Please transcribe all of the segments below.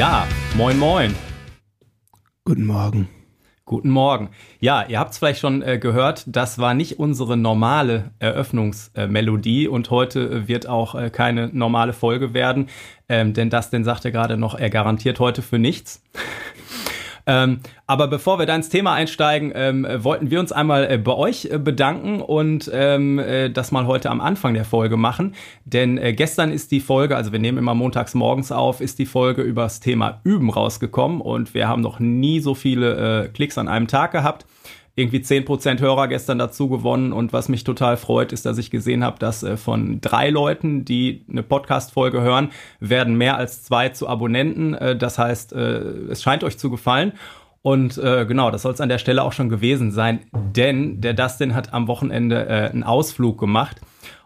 Ja, moin moin. Guten Morgen. Guten Morgen. Ja, ihr habt es vielleicht schon äh, gehört, das war nicht unsere normale Eröffnungsmelodie äh, und heute wird auch äh, keine normale Folge werden, ähm, denn das, denn sagte gerade noch, er garantiert heute für nichts. Ähm, aber bevor wir da ins Thema einsteigen, ähm, wollten wir uns einmal äh, bei euch äh, bedanken und ähm, äh, das mal heute am Anfang der Folge machen. Denn äh, gestern ist die Folge, also wir nehmen immer montags morgens auf, ist die Folge über das Thema Üben rausgekommen und wir haben noch nie so viele äh, Klicks an einem Tag gehabt irgendwie 10% Hörer gestern dazu gewonnen. Und was mich total freut, ist, dass ich gesehen habe, dass äh, von drei Leuten, die eine Podcast-Folge hören, werden mehr als zwei zu Abonnenten. Äh, das heißt, äh, es scheint euch zu gefallen. Und äh, genau, das soll es an der Stelle auch schon gewesen sein, denn der Dustin hat am Wochenende äh, einen Ausflug gemacht.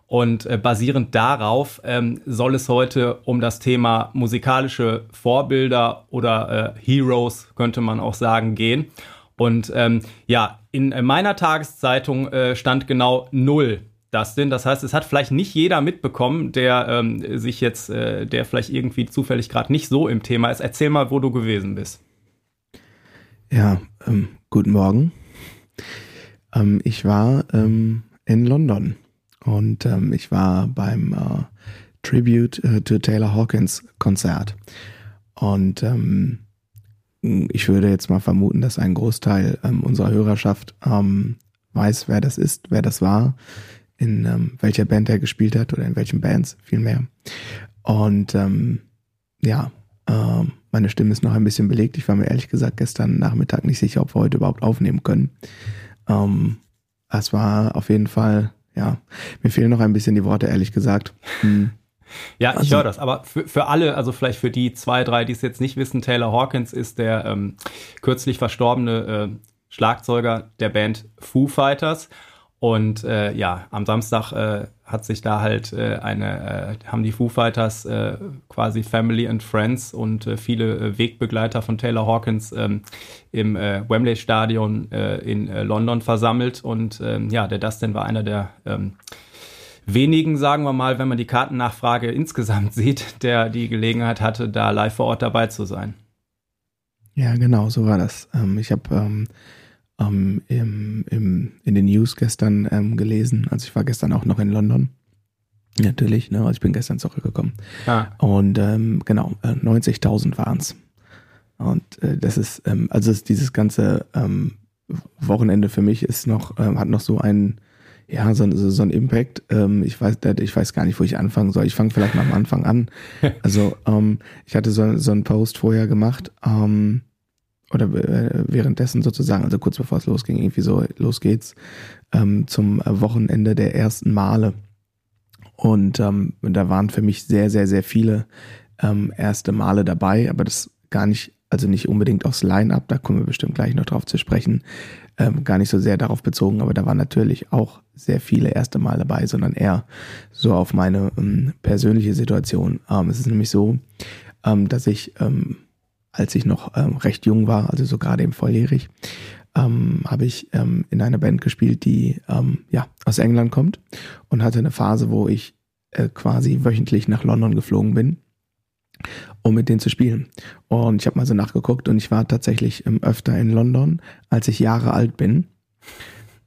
Und äh, basierend darauf ähm, soll es heute um das Thema musikalische Vorbilder oder äh, Heroes, könnte man auch sagen, gehen. Und ähm, ja, in meiner Tageszeitung äh, stand genau null. Dustin. Das heißt, es hat vielleicht nicht jeder mitbekommen, der ähm, sich jetzt, äh, der vielleicht irgendwie zufällig gerade nicht so im Thema ist. Erzähl mal, wo du gewesen bist. Ja, ähm, guten Morgen. Ähm, ich war ähm, in London und ähm, ich war beim äh, Tribute äh, to Taylor Hawkins Konzert. Und ähm, ich würde jetzt mal vermuten, dass ein Großteil ähm, unserer Hörerschaft ähm, weiß, wer das ist, wer das war, in ähm, welcher Band er gespielt hat oder in welchen Bands vielmehr. Und ähm, ja, äh, meine Stimme ist noch ein bisschen belegt. Ich war mir ehrlich gesagt gestern Nachmittag nicht sicher, ob wir heute überhaupt aufnehmen können. Ähm, es war auf jeden Fall, ja, mir fehlen noch ein bisschen die Worte, ehrlich gesagt. Hm. Ja, ich also, höre das. Aber für, für alle, also vielleicht für die zwei, drei, die es jetzt nicht wissen, Taylor Hawkins ist der ähm, kürzlich verstorbene äh, Schlagzeuger der Band Foo Fighters. Und äh, ja, am Samstag äh, hat sich da halt äh, eine, äh, haben die Foo Fighters äh, quasi Family and Friends und äh, viele Wegbegleiter von Taylor Hawkins ähm, im Wembley Stadion in London versammelt. Und ähm, ja, der Dustin war einer der ähm, wenigen, sagen wir mal, wenn man die Kartennachfrage insgesamt sieht, der die Gelegenheit hatte, da live vor Ort dabei zu sein. Ja, genau, so war das. Ähm, ich habe ähm, ähm, im, im, in den News gestern ähm, gelesen, also ich war gestern auch noch in London. Natürlich, ne? Also ich bin gestern zurückgekommen. Ah. Und ähm, genau, äh, 90.000 waren es. Und äh, das ist, ähm, also ist dieses ganze Wochenende für mich ist noch, ähm, hat noch so einen ja, so, so, so ein Impact. Ähm, ich weiß, ich weiß gar nicht, wo ich anfangen soll. Ich fange vielleicht mal am Anfang an. Also ähm, ich hatte so, so einen Post vorher gemacht ähm, oder äh, währenddessen sozusagen, also kurz bevor es losging, irgendwie so los geht's ähm, zum Wochenende der ersten Male. Und ähm, da waren für mich sehr, sehr, sehr viele ähm, erste Male dabei, aber das gar nicht, also nicht unbedingt aufs Line-up, da kommen wir bestimmt gleich noch drauf zu sprechen, ähm, gar nicht so sehr darauf bezogen, aber da waren natürlich auch sehr viele erste Mal dabei, sondern eher so auf meine ähm, persönliche Situation. Ähm, es ist nämlich so, ähm, dass ich, ähm, als ich noch ähm, recht jung war, also so gerade im volljährig, ähm, habe ich ähm, in einer Band gespielt, die ähm, ja aus England kommt und hatte eine Phase, wo ich äh, quasi wöchentlich nach London geflogen bin um mit denen zu spielen. Und ich habe mal so nachgeguckt und ich war tatsächlich ähm, öfter in London, als ich Jahre alt bin.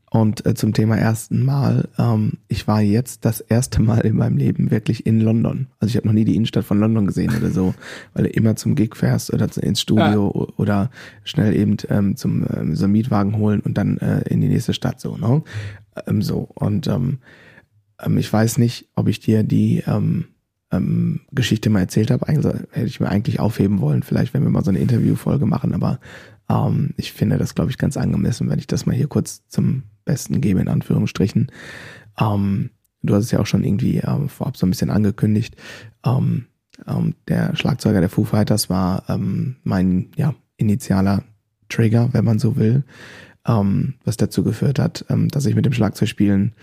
Und äh, zum Thema ersten Mal, ähm, ich war jetzt das erste Mal in meinem Leben wirklich in London. Also ich habe noch nie die Innenstadt von London gesehen oder so, weil du immer zum Gig fährst oder ins Studio ja. oder schnell eben ähm, zum ähm, so Mietwagen holen und dann äh, in die nächste Stadt so, ne? Ähm, so und ähm, ähm, ich weiß nicht, ob ich dir die ähm, ähm, Geschichte mal erzählt habe. Also, hätte ich mir eigentlich aufheben wollen, vielleicht wenn wir mal so eine Interviewfolge machen, aber ähm, ich finde das, glaube ich, ganz angemessen, wenn ich das mal hier kurz zum Besten gebe, in Anführungsstrichen. Ähm, du hast es ja auch schon irgendwie ähm, vorab so ein bisschen angekündigt. Ähm, ähm, der Schlagzeuger der Foo Fighters war ähm, mein ja, initialer Trigger, wenn man so will, ähm, was dazu geführt hat, ähm, dass ich mit dem Schlagzeugspielen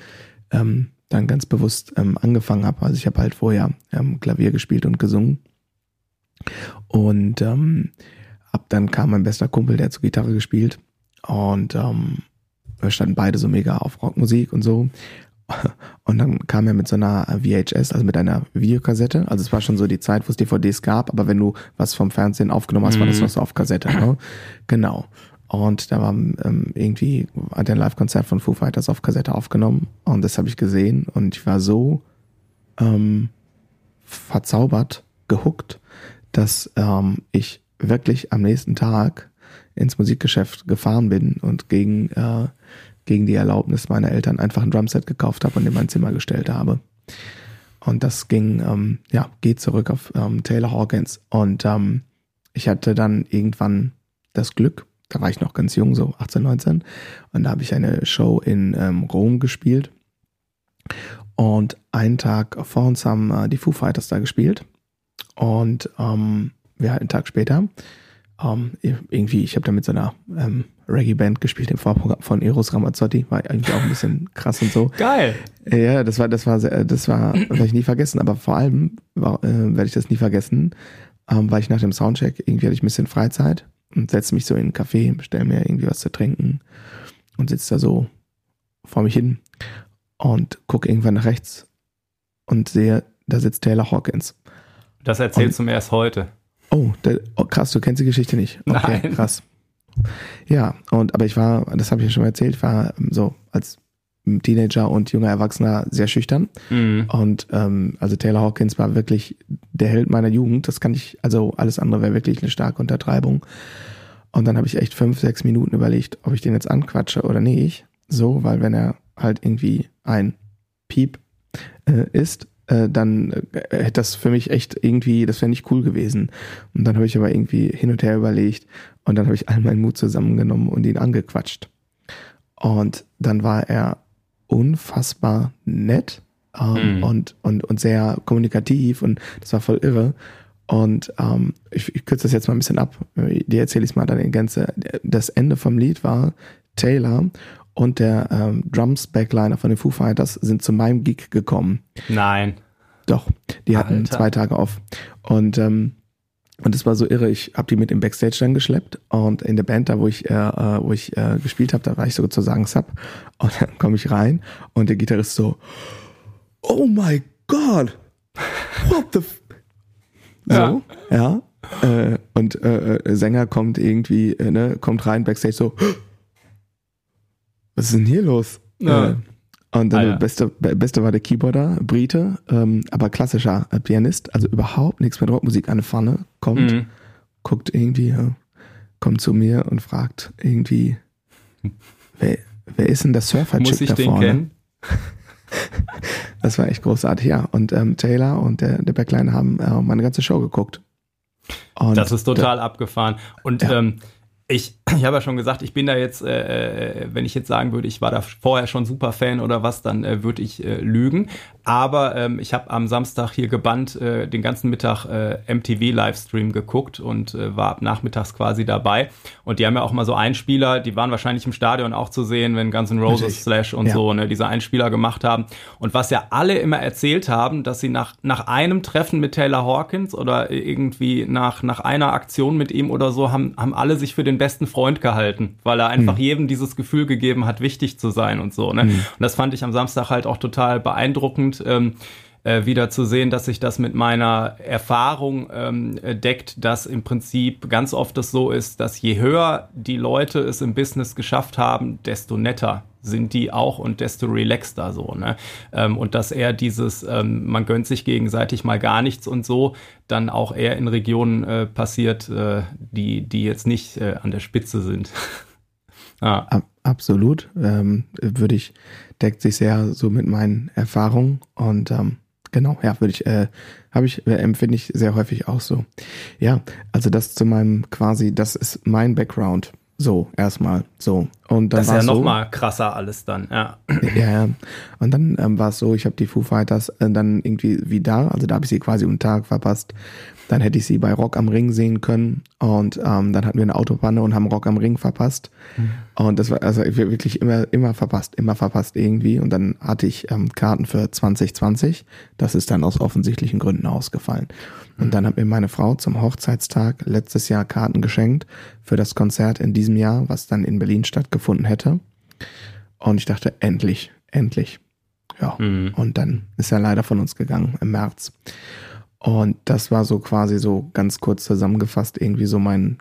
ähm, dann ganz bewusst ähm, angefangen habe. Also ich habe halt vorher ähm, Klavier gespielt und gesungen. Und ähm, ab dann kam mein bester Kumpel, der hat zur Gitarre gespielt. Und ähm, wir standen beide so mega auf Rockmusik und so. und dann kam er mit so einer VHS, also mit einer Videokassette. Also es war schon so die Zeit, wo es DVDs gab, aber wenn du was vom Fernsehen aufgenommen hast, war das mhm. noch so auf Kassette. Ne? Genau. Und da war ähm, irgendwie hat ein Live-Konzert von Foo Fighters auf Kassette aufgenommen und das habe ich gesehen und ich war so ähm, verzaubert, gehuckt, dass ähm, ich wirklich am nächsten Tag ins Musikgeschäft gefahren bin und gegen, äh, gegen die Erlaubnis meiner Eltern einfach ein Drumset gekauft habe und in mein Zimmer gestellt habe. Und das ging, ähm, ja, geht zurück auf ähm, Taylor Hawkins. Und ähm, ich hatte dann irgendwann das Glück, da war ich noch ganz jung, so 18, 19, und da habe ich eine Show in ähm, Rom gespielt. Und einen Tag vor uns haben äh, die Foo Fighters da gespielt. Und ähm, wir halt einen Tag später ähm, irgendwie, ich habe da mit so einer ähm, Reggae-Band gespielt im Vorprogramm von Eros Ramazzotti, war irgendwie auch ein bisschen krass und so. Geil. Ja, das war, das war, sehr, das war, werde ich nie vergessen. Aber vor allem äh, werde ich das nie vergessen, ähm, weil ich nach dem Soundcheck irgendwie hatte ich ein bisschen Freizeit und setze mich so in einen Café, bestelle mir irgendwie was zu trinken und sitze da so vor mich hin und gucke irgendwann nach rechts und sehe, da sitzt Taylor Hawkins. Das erzählst und, du mir erst heute. Oh, der, oh, krass, du kennst die Geschichte nicht. Okay, Nein. krass. Ja, und aber ich war, das habe ich ja schon mal erzählt, ich war ähm, so als Teenager und junger Erwachsener sehr schüchtern. Mhm. Und ähm, also Taylor Hawkins war wirklich der Held meiner Jugend. Das kann ich, also alles andere wäre wirklich eine starke Untertreibung. Und dann habe ich echt fünf, sechs Minuten überlegt, ob ich den jetzt anquatsche oder nicht. So, weil wenn er halt irgendwie ein Piep äh, ist, äh, dann äh, hätte das für mich echt irgendwie, das wäre nicht cool gewesen. Und dann habe ich aber irgendwie hin und her überlegt und dann habe ich all meinen Mut zusammengenommen und ihn angequatscht. Und dann war er unfassbar nett ähm, mhm. und, und, und sehr kommunikativ und das war voll irre. Und ähm, ich, ich kürze das jetzt mal ein bisschen ab. Die erzähle ich es mal dann in Gänze. Das Ende vom Lied war Taylor und der ähm, Drums Backliner von den Foo Fighters sind zu meinem Gig gekommen. Nein. Doch, die hatten Alter. zwei Tage auf. Und ähm, und es war so irre, ich habe die mit im Backstage dann geschleppt und in der Band da, wo ich, äh, äh wo ich äh, gespielt habe, da war ich sozusagen Sub und dann komme ich rein und der Gitarrist so, oh my God, what the f so, ja, ja äh, und äh, äh, Sänger kommt irgendwie, äh, ne, kommt rein, Backstage so, was ist denn hier los? Ja. Und dann ah, ja. beste, beste war der Keyboarder, Brite, ähm, aber klassischer äh, Pianist, also überhaupt nichts mit Rockmusik an der Pfanne, kommt, mhm. guckt irgendwie, ja, kommt zu mir und fragt irgendwie, wer, wer ist denn der ich da den vorne? kennen? das war echt großartig, ja. Und ähm, Taylor und der, der Backline haben äh, meine ganze Show geguckt. Und das ist total da, abgefahren. Und ja. ähm, ich, ich habe ja schon gesagt, ich bin da jetzt, äh, äh, wenn ich jetzt sagen würde, ich war da vorher schon super Fan oder was, dann äh, würde ich äh, lügen. Aber ähm, ich habe am Samstag hier gebannt äh, den ganzen Mittag äh, MTV-Livestream geguckt und äh, war ab nachmittags quasi dabei. Und die haben ja auch mal so Einspieler, die waren wahrscheinlich im Stadion auch zu sehen, wenn Guns N' Roses Natürlich. Slash und ja. so, ne, diese Einspieler gemacht haben. Und was ja alle immer erzählt haben, dass sie nach, nach einem Treffen mit Taylor Hawkins oder irgendwie nach, nach einer Aktion mit ihm oder so, haben, haben alle sich für den besten Freund gehalten, weil er einfach mhm. jedem dieses Gefühl gegeben hat, wichtig zu sein und so. Ne? Mhm. Und das fand ich am Samstag halt auch total beeindruckend ähm, äh, wieder zu sehen, dass sich das mit meiner Erfahrung ähm, deckt, dass im Prinzip ganz oft es so ist, dass je höher die Leute es im Business geschafft haben, desto netter sind die auch und desto relaxter so, ne? Ähm, und dass er dieses, ähm, man gönnt sich gegenseitig mal gar nichts und so, dann auch eher in Regionen äh, passiert, äh, die, die jetzt nicht äh, an der Spitze sind. ah. Absolut. Ähm, würde ich, deckt sich sehr so mit meinen Erfahrungen und ähm, genau, ja, würde ich, äh, habe ich, äh, empfinde ich sehr häufig auch so. Ja, also das zu meinem quasi, das ist mein Background. So, erstmal, so. Und dann das ist ja so, nochmal krasser alles dann, ja. Ja, ja. Und dann ähm, war es so, ich habe die Foo Fighters äh, dann irgendwie wie da, also da habe ich sie quasi um Tag verpasst. Dann hätte ich sie bei Rock am Ring sehen können und ähm, dann hatten wir eine Autopanne und haben Rock am Ring verpasst. Mhm. Und das war also wirklich immer, immer verpasst, immer verpasst irgendwie. Und dann hatte ich ähm, Karten für 2020. Das ist dann aus offensichtlichen Gründen ausgefallen. Und dann hat mir meine Frau zum Hochzeitstag letztes Jahr Karten geschenkt für das Konzert in diesem Jahr, was dann in Berlin stattgefunden hätte. Und ich dachte, endlich, endlich. Ja, mhm. und dann ist er leider von uns gegangen im März. Und das war so quasi so ganz kurz zusammengefasst irgendwie so mein,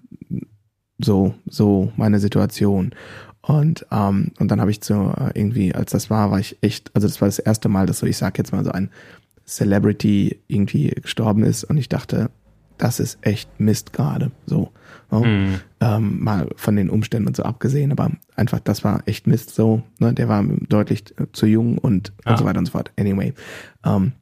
so, so meine Situation. Und, ähm, und dann habe ich so äh, irgendwie, als das war, war ich echt, also das war das erste Mal, dass so, ich sag jetzt mal so ein Celebrity irgendwie gestorben ist und ich dachte, das ist echt Mist gerade. So. so. Mhm. Ähm, mal von den Umständen und so abgesehen, aber einfach, das war echt Mist so. Ne? Der war deutlich zu jung und, ah. und so weiter und so fort. Anyway. Ähm,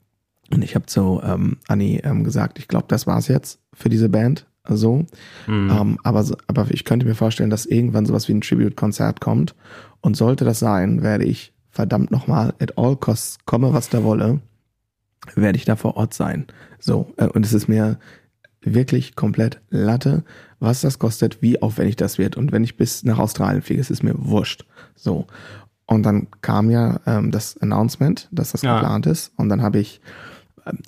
und ich habe zu ähm, Anni ähm, gesagt, ich glaube, das war's jetzt für diese Band. So. Mhm. Ähm, aber, aber ich könnte mir vorstellen, dass irgendwann sowas wie ein Tribute-Konzert kommt. Und sollte das sein, werde ich verdammt nochmal at all costs, komme was da wolle, werde ich da vor Ort sein. So. Äh, und es ist mir wirklich komplett Latte, was das kostet, wie aufwendig das wird. Und wenn ich bis nach Australien fliege, es ist mir wurscht. So. Und dann kam ja ähm, das Announcement, dass das ja. geplant ist. Und dann habe ich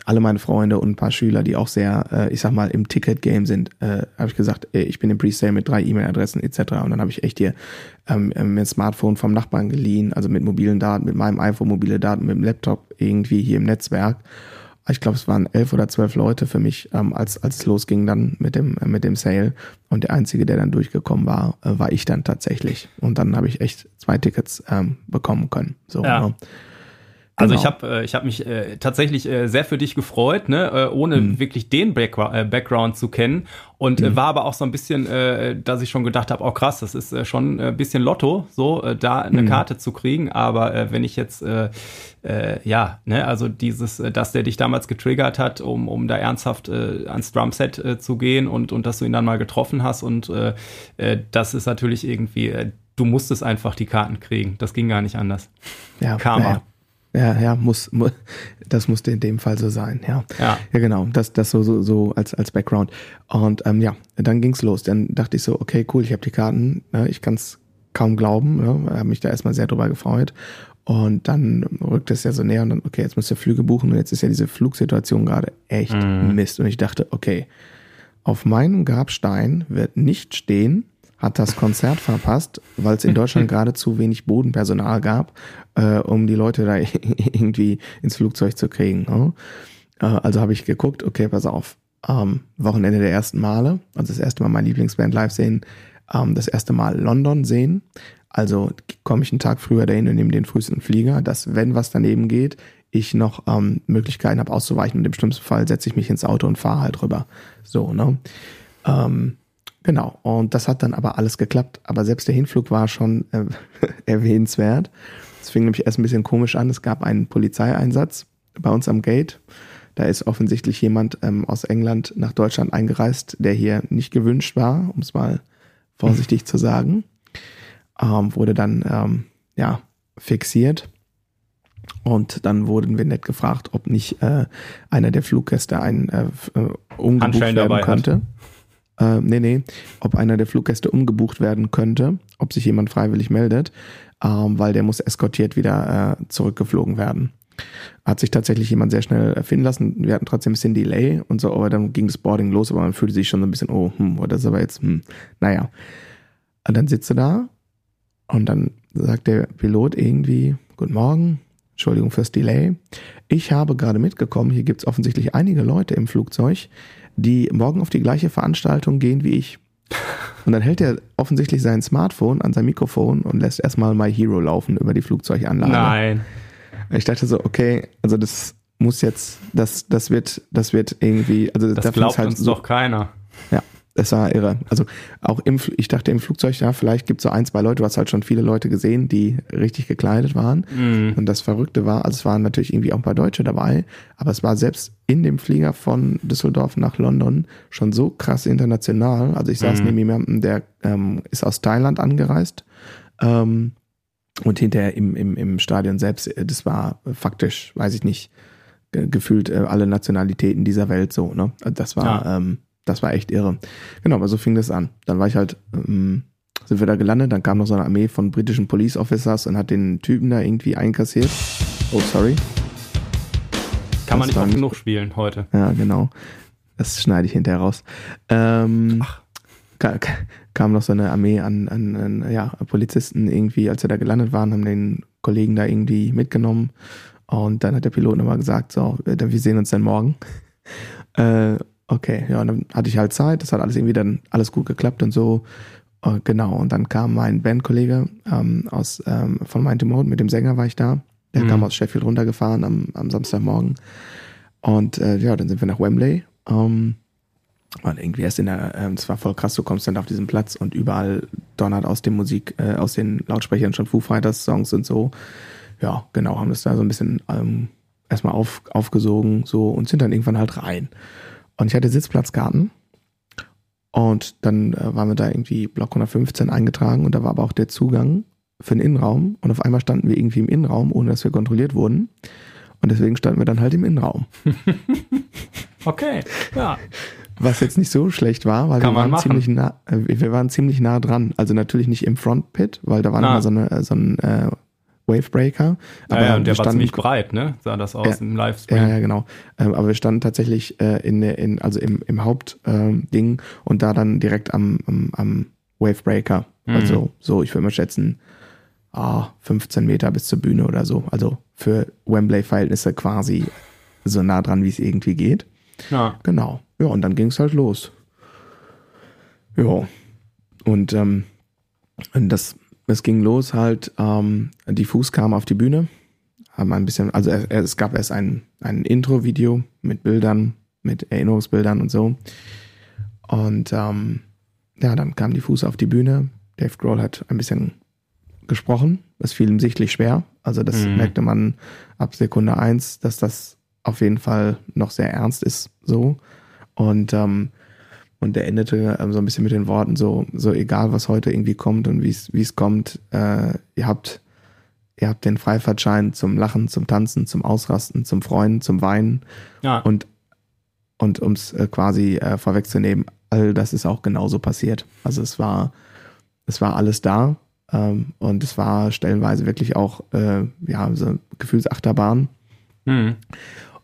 alle meine Freunde und ein paar Schüler, die auch sehr, äh, ich sag mal, im Ticket-Game sind, äh, habe ich gesagt, ey, ich bin im Presale mit drei E-Mail-Adressen etc. Und dann habe ich echt hier ähm, äh, mir ein Smartphone vom Nachbarn geliehen, also mit mobilen Daten, mit meinem iPhone mobile Daten, mit dem Laptop irgendwie hier im Netzwerk. Ich glaube, es waren elf oder zwölf Leute für mich, ähm, als, als es losging dann mit dem, äh, mit dem Sale. Und der Einzige, der dann durchgekommen war, äh, war ich dann tatsächlich. Und dann habe ich echt zwei Tickets ähm, bekommen können. So, ja. Ne? Also genau. ich habe äh, ich hab mich äh, tatsächlich äh, sehr für dich gefreut, ne, äh, ohne mhm. wirklich den äh, Background zu kennen. Und äh, mhm. war aber auch so ein bisschen, äh, dass ich schon gedacht habe, oh krass, das ist schon ein bisschen Lotto, so da eine mhm. Karte zu kriegen. Aber wenn ich jetzt, äh, ja, ne, also dieses, äh, dass der dich damals getriggert hat, um, um da ernsthaft äh, ans Drumset zu gehen und, und dass du ihn dann mal getroffen hast und äh, das ist natürlich irgendwie, du musstest einfach die Karten kriegen. Das ging gar nicht anders. Ja, Karma. Ja. Ja, ja, muss, muss, das musste in dem Fall so sein, ja. Ja, ja genau, das, das so, so, so als, als Background. Und ähm, ja, dann ging's los. Dann dachte ich so, okay, cool, ich habe die Karten, ne, ich kann's kaum glauben, ne, habe mich da erstmal sehr drüber gefreut. Und dann rückt es ja so näher und dann, okay, jetzt müsst ihr Flüge buchen und jetzt ist ja diese Flugsituation gerade echt mm. Mist. Und ich dachte, okay, auf meinem Grabstein wird nicht stehen, hat das Konzert verpasst, weil es in Deutschland gerade zu wenig Bodenpersonal gab, äh, um die Leute da irgendwie ins Flugzeug zu kriegen. Ne? Äh, also habe ich geguckt, okay, pass auf, ähm, Wochenende der ersten Male, also das erste Mal meine Lieblingsband live sehen, ähm, das erste Mal London sehen. Also komme ich einen Tag früher dahin und nehme den frühesten Flieger, dass wenn was daneben geht, ich noch ähm, Möglichkeiten habe auszuweichen und im schlimmsten Fall setze ich mich ins Auto und fahre halt rüber. So, ne? Ähm, Genau, und das hat dann aber alles geklappt. Aber selbst der Hinflug war schon äh, erwähnenswert. Es fing nämlich erst ein bisschen komisch an. Es gab einen Polizeieinsatz bei uns am Gate. Da ist offensichtlich jemand ähm, aus England nach Deutschland eingereist, der hier nicht gewünscht war, um es mal vorsichtig zu sagen. Ähm, wurde dann ähm, ja fixiert. Und dann wurden wir nett gefragt, ob nicht äh, einer der Fluggäste ein äh, äh umgebucht werden könnte. Hat. Äh, nee, nee, ob einer der Fluggäste umgebucht werden könnte, ob sich jemand freiwillig meldet, ähm, weil der muss eskortiert wieder äh, zurückgeflogen werden. Hat sich tatsächlich jemand sehr schnell erfinden lassen. Wir hatten trotzdem ein bisschen Delay und so, aber dann ging das Boarding los, aber man fühlte sich schon so ein bisschen, oh, hm, das ist aber jetzt, hm, naja. Und dann sitzt du da und dann sagt der Pilot irgendwie, guten Morgen, Entschuldigung fürs Delay. Ich habe gerade mitgekommen, hier gibt es offensichtlich einige Leute im Flugzeug, die morgen auf die gleiche Veranstaltung gehen wie ich. Und dann hält er offensichtlich sein Smartphone an sein Mikrofon und lässt erstmal My Hero laufen über die Flugzeuganlage. Nein. Ich dachte so, okay, also das muss jetzt, das, das wird, das wird irgendwie, also das glaubt halt uns so, doch keiner. Ja, es war irre. Also auch im, ich dachte im Flugzeug, ja, vielleicht gibt es so ein, zwei Leute, du hast halt schon viele Leute gesehen, die richtig gekleidet waren. Mm. Und das Verrückte war, also es waren natürlich irgendwie auch ein paar Deutsche dabei, aber es war selbst in dem Flieger von Düsseldorf nach London schon so krass international. Also ich saß mm. neben jemandem, der ähm, ist aus Thailand angereist. Ähm, und hinterher im, im, im Stadion selbst, äh, das war faktisch, weiß ich nicht, gefühlt äh, alle Nationalitäten dieser Welt so, ne? Das war, ja. ähm, das war echt irre. Genau, aber so fing das an. Dann war ich halt, ähm, sind wir da gelandet, dann kam noch so eine Armee von britischen Police Officers und hat den Typen da irgendwie einkassiert. Oh, sorry. Kann das man nicht oft genug spielen heute. Ja, genau. Das schneide ich hinterher raus. Ähm, Ach. Kam noch so eine Armee an, an, an ja, Polizisten irgendwie, als wir da gelandet waren, haben den Kollegen da irgendwie mitgenommen Und dann hat der Pilot nochmal gesagt, so, wir sehen uns dann morgen. äh, okay, ja, und dann hatte ich halt Zeit, das hat alles irgendwie dann alles gut geklappt und so. Uh, genau, und dann kam mein Bandkollege ähm, aus ähm, von Mind to Mode, mit dem Sänger war ich da. Der mhm. kam aus Sheffield runtergefahren am, am Samstagmorgen. Und äh, ja, dann sind wir nach Wembley. Ähm, und irgendwie erst in der, ähm, es war voll krass, du kommst dann auf diesen Platz und überall donnert aus dem Musik, äh, aus den Lautsprechern schon Foo Fighters Songs und so. Ja, genau, haben das da so ein bisschen ähm, erstmal auf, aufgesogen so und sind dann irgendwann halt rein. Und ich hatte Sitzplatzkarten und dann äh, waren wir da irgendwie Block 115 eingetragen und da war aber auch der Zugang für den Innenraum und auf einmal standen wir irgendwie im Innenraum, ohne dass wir kontrolliert wurden. Und deswegen standen wir dann halt im Innenraum. okay, ja. Was jetzt nicht so schlecht war, weil wir waren, ziemlich nah, äh, wir waren ziemlich nah dran. Also natürlich nicht im Front Pit, weil da war ah. so, eine, so ein äh, Wavebreaker. Aber ja, ja, und der war ziemlich breit, ne? Sah das aus ja, im Livestream. Ja, ja, genau. Ähm, aber wir standen tatsächlich äh, in, in, also im, im Hauptding ähm, und da dann direkt am, am, am Wavebreaker. Mhm. Also so, ich würde mal schätzen, ah, 15 Meter bis zur Bühne oder so. Also für Wembley-Verhältnisse quasi so nah dran, wie es irgendwie geht. Ja. Genau. Ja, und dann ging es halt los. Ja. Und, ähm, und das es ging los halt, ähm, die Fuß kam auf die Bühne, haben ein bisschen, also es, es gab erst ein, ein Intro-Video mit Bildern, mit Erinnerungsbildern und so. Und ähm, ja, dann kam die Fuß auf die Bühne. Dave Grohl hat ein bisschen gesprochen. Es fiel ihm sichtlich schwer. Also das mhm. merkte man ab Sekunde eins, dass das auf jeden Fall noch sehr ernst ist so. Und ähm, und der endete ähm, so ein bisschen mit den Worten, so, so egal was heute irgendwie kommt und wie es kommt, äh, ihr habt, ihr habt den Freifahrtschein zum Lachen, zum Tanzen, zum Ausrasten, zum Freuen, zum Weinen. Ja. Und, und um es äh, quasi äh, vorwegzunehmen, all das ist auch genauso passiert. Also es war, es war alles da. Ähm, und es war stellenweise wirklich auch, äh, ja, so Gefühlsachterbahn. Mhm.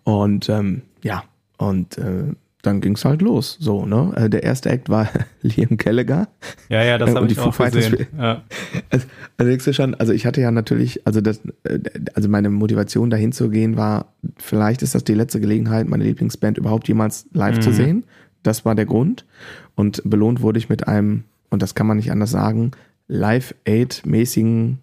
Und ähm, ja, und äh, dann ging es halt los. So, ne? Äh, der erste Act war Liam Gallagher. Ja, ja, das habe ich auch gesehen. Ja. Also, also, schon, also ich hatte ja natürlich, also das, äh, also meine Motivation dahin zu gehen war, vielleicht ist das die letzte Gelegenheit, meine Lieblingsband überhaupt jemals live mhm. zu sehen. Das war der Grund. Und belohnt wurde ich mit einem, und das kann man nicht anders sagen, Live-Aid-mäßigen,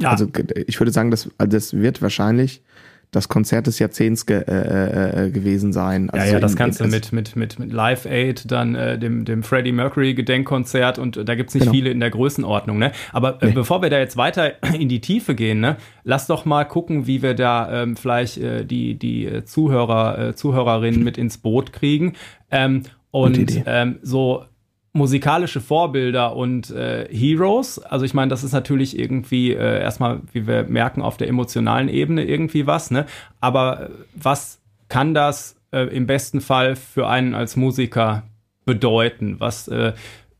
ja. also ich würde sagen, das, also das wird wahrscheinlich das Konzert des Jahrzehnts ge äh, äh, äh, gewesen sein. Also ja, ja, das kannst du mit, mit, mit, mit Live Aid, dann äh, dem, dem Freddie Mercury Gedenkkonzert und da gibt es nicht genau. viele in der Größenordnung. Ne? Aber äh, nee. bevor wir da jetzt weiter in die Tiefe gehen, ne, lass doch mal gucken, wie wir da ähm, vielleicht äh, die, die Zuhörer, Zuhörerinnen mit ins Boot kriegen. Ähm, und ähm, so musikalische Vorbilder und äh, Heroes. Also ich meine, das ist natürlich irgendwie äh, erstmal, wie wir merken, auf der emotionalen Ebene irgendwie was, ne? Aber äh, was kann das äh, im besten Fall für einen als Musiker bedeuten? Was äh,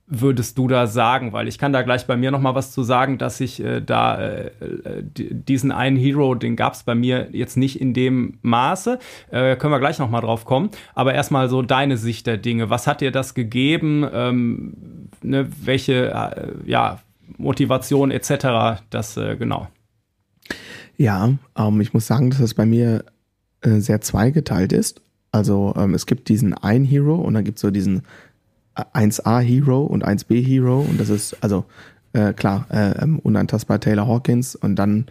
würdest du da sagen? Weil ich kann da gleich bei mir noch mal was zu sagen, dass ich äh, da äh, diesen einen Hero, den gab es bei mir jetzt nicht in dem Maße. Äh, können wir gleich noch mal drauf kommen. Aber erstmal so deine Sicht der Dinge. Was hat dir das gegeben? Ähm, ne, welche äh, ja, Motivation etc. Das äh, genau. Ja, ähm, ich muss sagen, dass das bei mir äh, sehr zweigeteilt ist. Also ähm, es gibt diesen einen Hero und dann gibt es so diesen 1A Hero und 1B Hero. Und das ist also äh, klar äh, ähm, unantastbar Taylor Hawkins. Und dann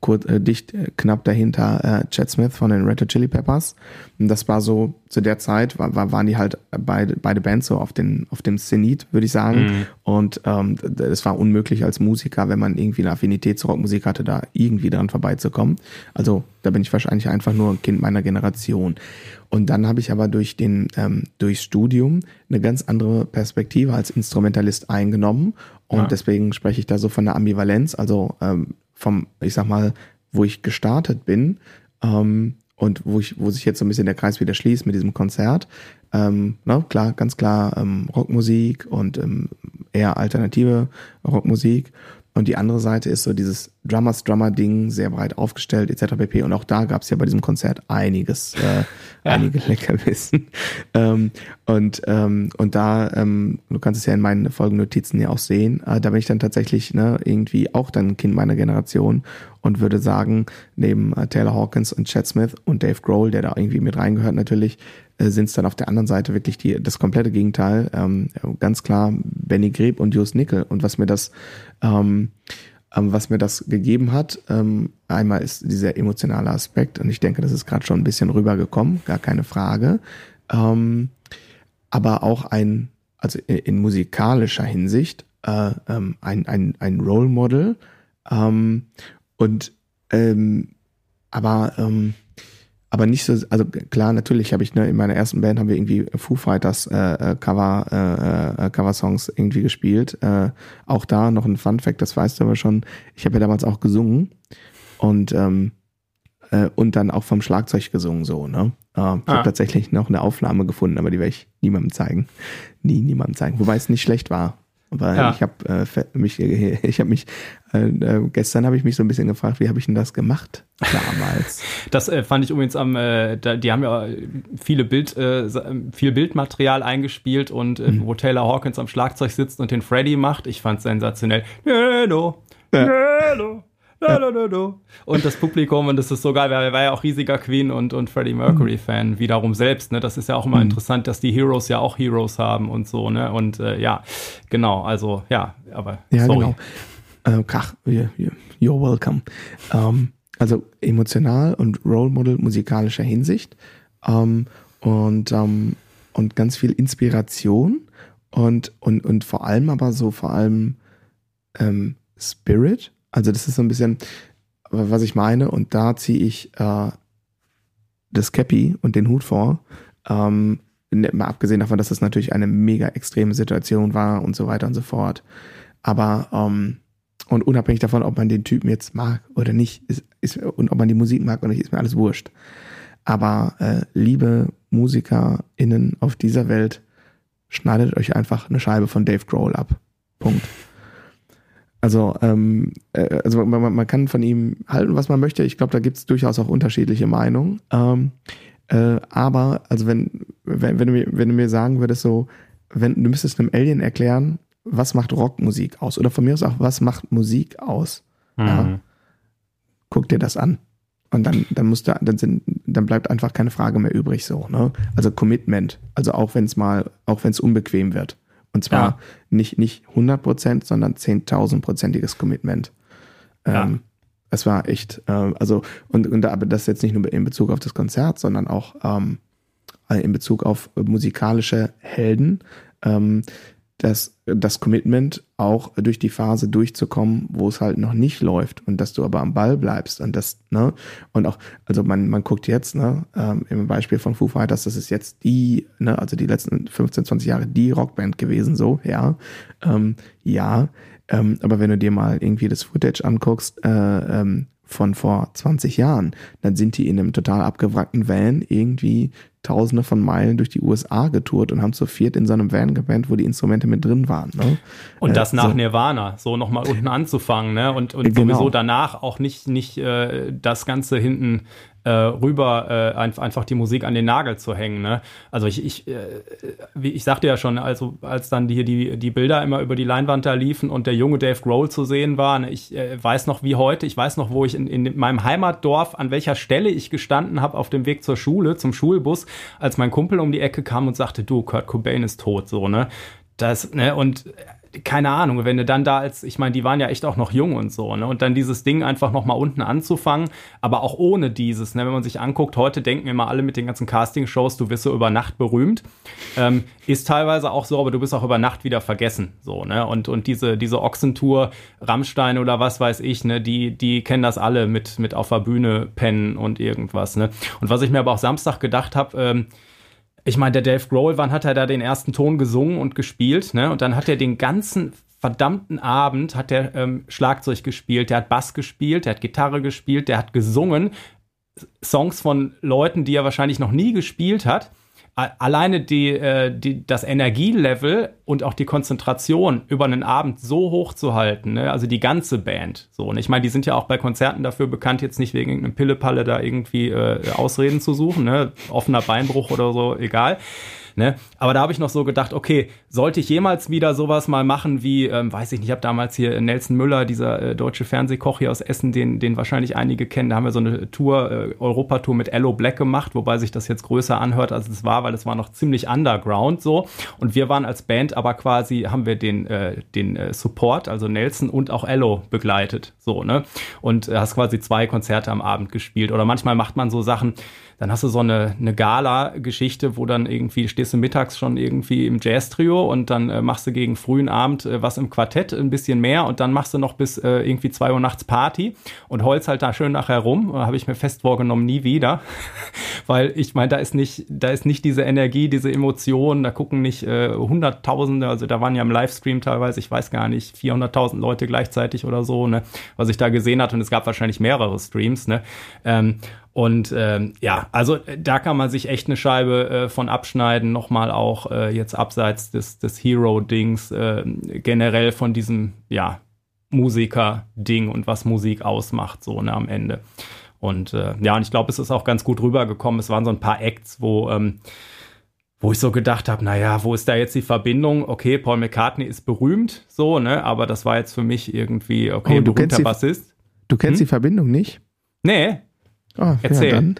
kurz, äh, dicht äh, knapp dahinter äh, Chad Smith von den Red Hot Chili Peppers. Und das war so zu der Zeit war, war, waren die halt beide beide Bands so auf den auf dem Zenit würde ich sagen. Mhm. Und ähm, es war unmöglich als Musiker, wenn man irgendwie eine Affinität zur Rockmusik hatte, da irgendwie dran vorbeizukommen. Also da bin ich wahrscheinlich einfach nur ein Kind meiner Generation. Und dann habe ich aber durch den ähm, durchs Studium eine ganz andere Perspektive als Instrumentalist eingenommen und ja. deswegen spreche ich da so von der Ambivalenz, also ähm, vom, ich sag mal, wo ich gestartet bin ähm, und wo ich, wo sich jetzt so ein bisschen der Kreis wieder schließt mit diesem Konzert. Ähm, na, klar, ganz klar ähm, Rockmusik und ähm, eher alternative Rockmusik. und die andere Seite ist so dieses Drummers Drummer Ding, sehr breit aufgestellt etc. pp. Und auch da gab es ja bei diesem Konzert einiges, äh, ja. einige Leckerbissen. ähm, und ähm, und da, ähm, du kannst es ja in meinen Folgennotizen ja auch sehen, äh, da bin ich dann tatsächlich ne, irgendwie auch dann ein Kind meiner Generation und würde sagen, neben äh, Taylor Hawkins und Chad Smith und Dave Grohl, der da irgendwie mit reingehört natürlich, äh, sind es dann auf der anderen Seite wirklich die, das komplette Gegenteil. Ähm, ganz klar Benny Greb und Just Nickel. Und was mir das, ähm, ähm, was mir das gegeben hat, ähm, einmal ist dieser emotionale Aspekt und ich denke, das ist gerade schon ein bisschen rübergekommen, gar keine Frage. Ähm, aber auch ein, also in, in musikalischer Hinsicht, äh, ähm, ein, ein, ein Role Model ähm, und ähm, aber aber nicht so, also klar, natürlich habe ich ne, in meiner ersten Band haben wir irgendwie Foo Fighters äh, äh Cover äh, äh, Cover Songs irgendwie gespielt. Äh, auch da noch ein Fun Fact, das weißt du aber schon. Ich habe ja damals auch gesungen und ähm, äh, und dann auch vom Schlagzeug gesungen so. Ne, äh, ich ah. habe tatsächlich noch eine Aufnahme gefunden, aber die werde ich niemandem zeigen, nie niemandem zeigen. Wobei es nicht schlecht war. Weil ja. ich habe äh, mich, ich habe mich, äh, äh, gestern habe ich mich so ein bisschen gefragt, wie habe ich denn das gemacht damals? das äh, fand ich übrigens am, äh, da, die haben ja viele Bild, äh, viel Bildmaterial eingespielt und äh, mhm. wo Taylor Hawkins am Schlagzeug sitzt und den Freddy macht. Ich fand sensationell. Hello, ja. hello. Und das Publikum, und das ist so geil, er war ja auch riesiger Queen und, und Freddie Mercury-Fan, mhm. wiederum selbst. Ne? Das ist ja auch immer mhm. interessant, dass die Heroes ja auch Heroes haben und so, ne? Und äh, ja, genau, also ja, aber ja, sorry. genau. Äh, Kach, you're welcome. Ähm, also emotional und Role Model musikalischer Hinsicht ähm, und, ähm, und ganz viel Inspiration und, und, und vor allem aber so vor allem ähm, Spirit also das ist so ein bisschen, was ich meine. Und da ziehe ich äh, das Cappy und den Hut vor. Ähm, mal abgesehen davon, dass das natürlich eine mega extreme Situation war und so weiter und so fort. Aber ähm, und unabhängig davon, ob man den Typen jetzt mag oder nicht, ist, ist, und ob man die Musik mag oder nicht, ist mir alles wurscht. Aber äh, liebe MusikerInnen auf dieser Welt, schneidet euch einfach eine Scheibe von Dave Grohl ab. Punkt. Also, ähm, äh, also man, man, kann von ihm halten, was man möchte. Ich glaube, da gibt es durchaus auch unterschiedliche Meinungen. Ähm, äh, aber, also wenn, wenn, wenn, du mir, wenn du mir sagen würdest, so, wenn du müsstest einem Alien erklären, was macht Rockmusik aus? Oder von mir aus auch, was macht Musik aus? Mhm. Ja, guck dir das an. Und dann, dann musst du, dann sind, dann bleibt einfach keine Frage mehr übrig so, ne? Also Commitment. Also auch wenn es mal, auch wenn es unbequem wird. Und zwar ja. nicht, nicht 100 Prozent, sondern 10.000-prozentiges Commitment. Ja. Ähm, es war echt, äh, also, und, und aber das jetzt nicht nur in Bezug auf das Konzert, sondern auch ähm, in Bezug auf musikalische Helden. Ähm, das, das Commitment auch durch die Phase durchzukommen, wo es halt noch nicht läuft und dass du aber am Ball bleibst und das, ne, und auch, also man, man guckt jetzt, ne, ähm, im Beispiel von Foo Fighters, das ist jetzt die, ne, also die letzten 15, 20 Jahre die Rockband gewesen, so, ja, ähm, ja, ähm, aber wenn du dir mal irgendwie das Footage anguckst, äh, ähm, von vor 20 Jahren, dann sind die in einem total abgewrackten Van irgendwie tausende von Meilen durch die USA getourt und haben zu viert in so einem Van gebannt, wo die Instrumente mit drin waren. Ne? Und das äh, nach so. Nirvana, so nochmal unten anzufangen, ne? Und, und genau. sowieso danach auch nicht, nicht äh, das Ganze hinten äh, rüber äh, einfach die Musik an den Nagel zu hängen. Ne? Also ich, ich, äh, wie ich sagte ja schon, also als dann hier die, die Bilder immer über die Leinwand da liefen und der junge Dave Grohl zu sehen war, ne? ich äh, weiß noch wie heute, ich weiß noch, wo ich in, in meinem Heimatdorf, an welcher Stelle ich gestanden habe auf dem Weg zur Schule, zum Schulbus, als mein Kumpel um die Ecke kam und sagte, du, Kurt Cobain ist tot, so, ne? Das, ne, und keine Ahnung, wenn du dann da als, ich meine, die waren ja echt auch noch jung und so, ne? Und dann dieses Ding einfach nochmal unten anzufangen, aber auch ohne dieses, ne? Wenn man sich anguckt, heute denken immer alle mit den ganzen Casting-Shows, du wirst so über Nacht berühmt. Ähm, ist teilweise auch so, aber du bist auch über Nacht wieder vergessen, so, ne? Und, und diese, diese Ochsentour, Rammstein oder was weiß ich, ne? Die, die kennen das alle mit, mit auf der Bühne pennen und irgendwas, ne? Und was ich mir aber auch Samstag gedacht habe, ähm, ich meine, der Dave Grohl, wann hat er da den ersten Ton gesungen und gespielt, ne? Und dann hat er den ganzen verdammten Abend hat er ähm, Schlagzeug gespielt, der hat Bass gespielt, der hat Gitarre gespielt, der hat gesungen. Songs von Leuten, die er wahrscheinlich noch nie gespielt hat. Alleine die, äh, die, das Energielevel und auch die Konzentration über einen Abend so hoch zu halten, ne? also die ganze Band. So, und ich meine, die sind ja auch bei Konzerten dafür bekannt, jetzt nicht wegen irgendeinem Pillepalle da irgendwie äh, Ausreden zu suchen, ne? offener Beinbruch oder so, egal. Ne? Aber da habe ich noch so gedacht, okay, sollte ich jemals wieder sowas mal machen wie, ähm, weiß ich nicht, ich habe damals hier Nelson Müller, dieser äh, deutsche Fernsehkoch hier aus Essen, den, den wahrscheinlich einige kennen, da haben wir so eine Tour, äh, Europatour mit Ello Black gemacht, wobei sich das jetzt größer anhört, als es war, weil es war noch ziemlich underground so. Und wir waren als Band aber quasi, haben wir den, äh, den äh, Support, also Nelson und auch Ello begleitet. So, ne? Und äh, hast quasi zwei Konzerte am Abend gespielt. Oder manchmal macht man so Sachen, dann hast du so eine, eine Gala-Geschichte, wo dann irgendwie stehst du mittags schon irgendwie im Jazz-Trio und dann äh, machst du gegen frühen Abend äh, was im Quartett, ein bisschen mehr und dann machst du noch bis äh, irgendwie zwei Uhr nachts Party und holst halt da schön nachher rum. Da habe ich mir fest vorgenommen, nie wieder. Weil ich meine, da ist nicht, da ist nicht diese Energie, diese Emotionen, da gucken nicht äh, Hunderttausende, also da waren ja im Livestream teilweise, ich weiß gar nicht, 400.000 Leute gleichzeitig oder so, ne, was ich da gesehen hatte und es gab wahrscheinlich mehrere Streams, ne. Ähm, und ähm, ja, also äh, da kann man sich echt eine Scheibe äh, von abschneiden, nochmal auch äh, jetzt abseits des, des Hero-Dings, äh, generell von diesem, ja, Musiker-Ding und was Musik ausmacht, so ne, am Ende. Und äh, ja, und ich glaube, es ist auch ganz gut rübergekommen. Es waren so ein paar Acts, wo, ähm, wo ich so gedacht habe, naja, wo ist da jetzt die Verbindung? Okay, Paul McCartney ist berühmt, so, ne? Aber das war jetzt für mich irgendwie, okay, Oh, du berühmter kennst die- Bassist. Du kennst Hm? die Verbindung nicht? Nee, Oh, Erzähl. Ja, dann.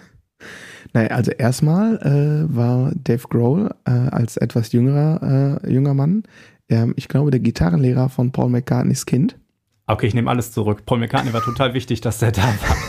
Naja, also erstmal äh, war Dave Grohl äh, als etwas jüngerer äh, junger Mann, ähm, ich glaube, der Gitarrenlehrer von Paul McCartneys Kind. Okay, ich nehme alles zurück. Paul McCartney war total wichtig, dass der da war.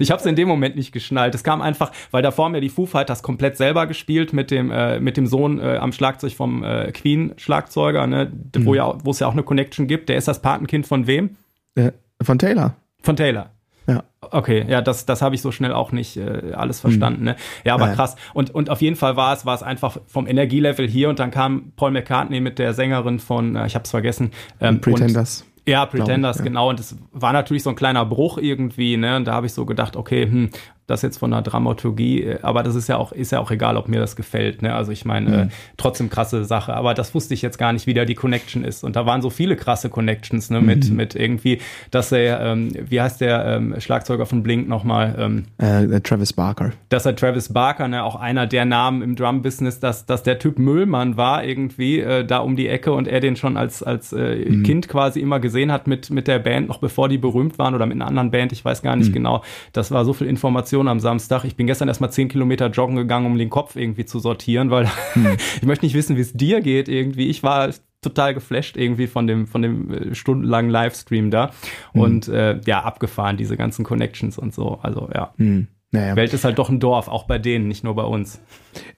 Ich habe es in dem Moment nicht geschnallt. Es kam einfach, weil davor haben ja die Foo Fighters komplett selber gespielt mit dem äh, mit dem Sohn äh, am Schlagzeug vom äh, Queen Schlagzeuger, ne, wo Mhm. ja wo es ja auch eine Connection gibt. Der ist das Patenkind von wem? Äh, von Taylor. Von Taylor. Ja. Okay, ja, das, das habe ich so schnell auch nicht äh, alles verstanden. Ne? Ja, aber Ja. krass. Und, und auf jeden Fall war es, war es einfach vom Energielevel hier und dann kam Paul McCartney mit der Sängerin von, äh, ich habe es vergessen, ähm, und- Pretenders. ja, Pretenders, ja. genau. Und es war natürlich so ein kleiner Bruch irgendwie, ne? Und da habe ich so gedacht, okay, hm, das jetzt von der Dramaturgie, äh, aber das ist ja auch, ist ja auch egal, ob mir das gefällt, ne? Also ich meine, äh, trotzdem krasse Sache. Aber das wusste ich jetzt gar nicht, wie da die Connection ist. Und da waren so viele krasse Connections, ne? Mit, mit irgendwie, dass er, ähm, wie heißt der ähm, Schlagzeuger von Blink nochmal, ähm, Äh, Travis Barker. dass er Travis Barker, ne, auch einer der Namen im Drum-Business, dass, dass der Typ Müllmann war irgendwie äh, da um die Ecke und er den schon als, als äh, Kind quasi immer gesehen hat mit, mit der Band, noch bevor die berühmt waren oder mit einer anderen Band, ich weiß gar nicht genau. Das war so viel Information am Samstag. Ich bin gestern erst mal zehn Kilometer joggen gegangen, um den Kopf irgendwie zu sortieren, weil ich möchte nicht wissen, wie es dir geht irgendwie. Ich war total geflasht irgendwie von dem, von dem äh, stundenlangen Livestream da und äh, ja, abgefahren, diese ganzen Connections und so. Also ja. Hm. Naja, Welt ist halt doch ein Dorf, auch bei denen, nicht nur bei uns.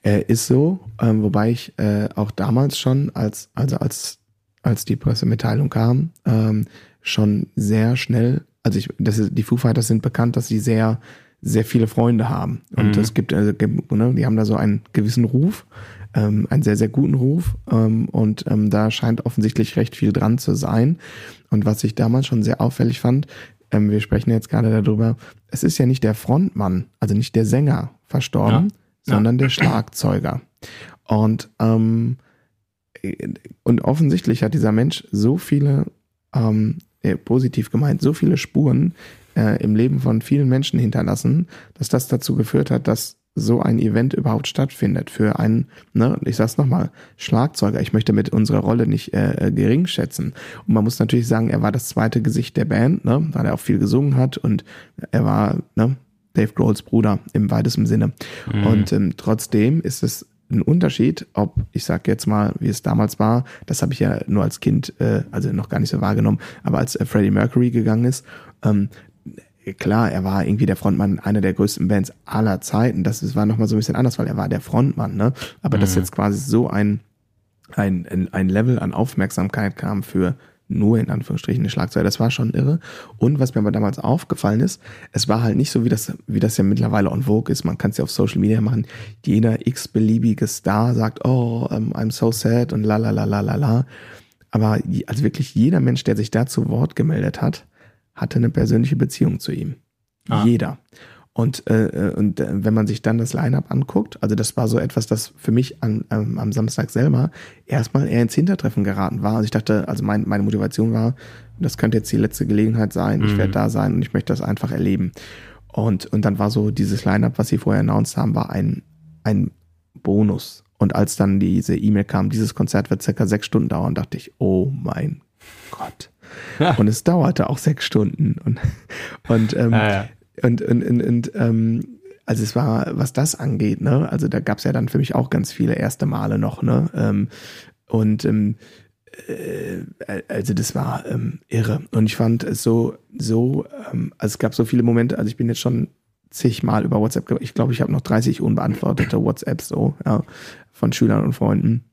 äh, ist so, ähm, wobei ich äh, auch damals schon, als, also als, als die Pressemitteilung kam, ähm, schon sehr schnell, also ich, das ist, die Foo Fighters sind bekannt, dass sie sehr, sehr viele Freunde haben. Und Mhm. es gibt, also, ne, die haben da so einen gewissen Ruf, ähm, einen sehr, sehr guten Ruf. Ähm, und ähm, da scheint offensichtlich recht viel dran zu sein. Und was ich damals schon sehr auffällig fand, ähm, wir sprechen jetzt gerade darüber, es ist ja nicht der Frontmann, also nicht der Sänger verstorben, Ja. sondern der Schlagzeuger. Und, ähm, und offensichtlich hat dieser Mensch so viele, ähm, äh, positiv gemeint, so viele Spuren äh, im Leben von vielen Menschen hinterlassen, dass das dazu geführt hat, dass so ein Event überhaupt stattfindet für einen, ne, ich sag's nochmal, Schlagzeuger. Ich möchte mit unserer Rolle nicht äh, äh, gering schätzen. Und man muss natürlich sagen, er war das zweite Gesicht der Band, ne, weil er auch viel gesungen hat und er war, ne, Dave Grohls Bruder im weitesten Sinne. Und ähm, trotzdem ist es ein Unterschied, ob, ich sag jetzt mal, wie es damals war, das habe ich ja nur als Kind, äh, also noch gar nicht so wahrgenommen, aber als äh, Freddie Mercury gegangen ist, ähm, klar, er war irgendwie der Frontmann einer der größten Bands aller Zeiten. Das war nochmal so ein bisschen anders, weil er war der Frontmann, ne? Aber dass jetzt quasi so ein, ein, ein, Level an Aufmerksamkeit kam für nur in Anführungsstrichen eine Schlagzeuger, das war schon irre. Und was mir aber damals aufgefallen ist, es war halt nicht so, wie das, wie das ja mittlerweile on vogue ist. Man kann es ja auf Social Media machen. Jeder x-beliebige Star sagt, oh, um, I'm so sad und la la la la la la. Aber also wirklich jeder Mensch, der sich da zu Wort gemeldet hat, hatte eine persönliche Beziehung zu ihm. Ah. Jeder. Und, äh, und äh, wenn man sich dann das Line-Up anguckt, also das war so etwas, das für mich an, ähm, am Samstag selber erstmal eher ins Hintertreffen geraten war. Also ich dachte, also mein, meine Motivation war, das könnte jetzt die letzte Gelegenheit sein, ich werde mhm. da sein und ich möchte das einfach erleben. Und, und dann war so dieses Line-Up, was sie vorher announced haben, war ein, ein Bonus. Und als dann diese E-Mail kam, dieses Konzert wird circa sechs Stunden dauern, dachte ich, oh mein Gott. Ja. Und es dauerte auch sechs Stunden. Und, und ähm, ja, ja. Und, und, und, und ähm, also es war, was das angeht, ne, also da gab es ja dann für mich auch ganz viele erste Male noch, ne? Ähm, und ähm, äh, also das war ähm, irre. Und ich fand es so, so, ähm, also es gab so viele Momente, also ich bin jetzt schon zigmal über WhatsApp, ich glaube, ich habe noch 30 unbeantwortete WhatsApps so, ja, von Schülern und Freunden.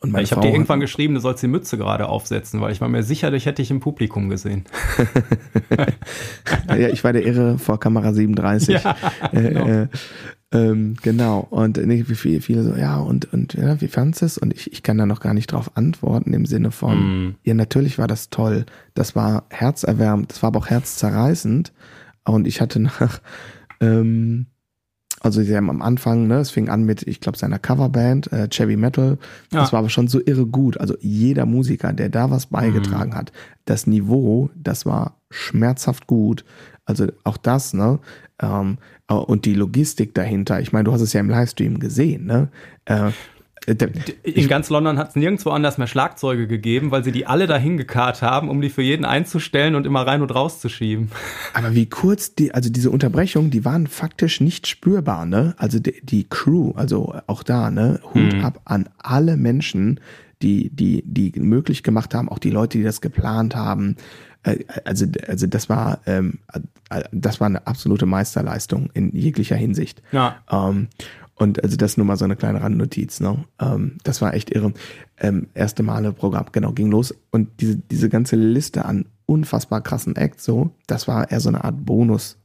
Und ich habe dir irgendwann geschrieben, du sollst die Mütze gerade aufsetzen, weil ich war mir sicher, ich hätte dich im Publikum gesehen. ja, ich war der Irre vor Kamera 37. Ja, äh, genau. Äh, ähm, genau. Und nee, viele, viele so, ja, und, und ja, wie fandest es? Und ich, ich kann da noch gar nicht drauf antworten im Sinne von, mm. ja, natürlich war das toll. Das war herzerwärmend, das war aber auch herzzerreißend. Und ich hatte nach, ähm, also sie haben am Anfang, ne, es fing an mit, ich glaube, seiner Coverband, äh, Chevy Metal. Ja. Das war aber schon so irre gut. Also jeder Musiker, der da was beigetragen mhm. hat, das Niveau, das war schmerzhaft gut. Also auch das, ne? Ähm, und die Logistik dahinter. Ich meine, du hast es ja im Livestream gesehen, ne? Äh, äh, in ganz London hat es nirgendwo anders mehr Schlagzeuge gegeben, weil sie die alle dahin gekarrt haben, um die für jeden einzustellen und immer rein und raus zu schieben. Aber wie kurz die, also diese Unterbrechungen, die waren faktisch nicht spürbar, ne? Also die, die Crew, also auch da, ne? Hut mhm. ab an alle Menschen, die, die, die möglich gemacht haben, auch die Leute, die das geplant haben. Äh, also, also das war, ähm, das war eine absolute Meisterleistung in jeglicher Hinsicht. Ja. Ähm, und also das nur mal so eine kleine Randnotiz, ne? Ähm, das war echt irre. Ähm, erste Male Programm, genau, ging los. Und diese, diese ganze Liste an unfassbar krassen Acts, so, das war eher so eine Art Bonus.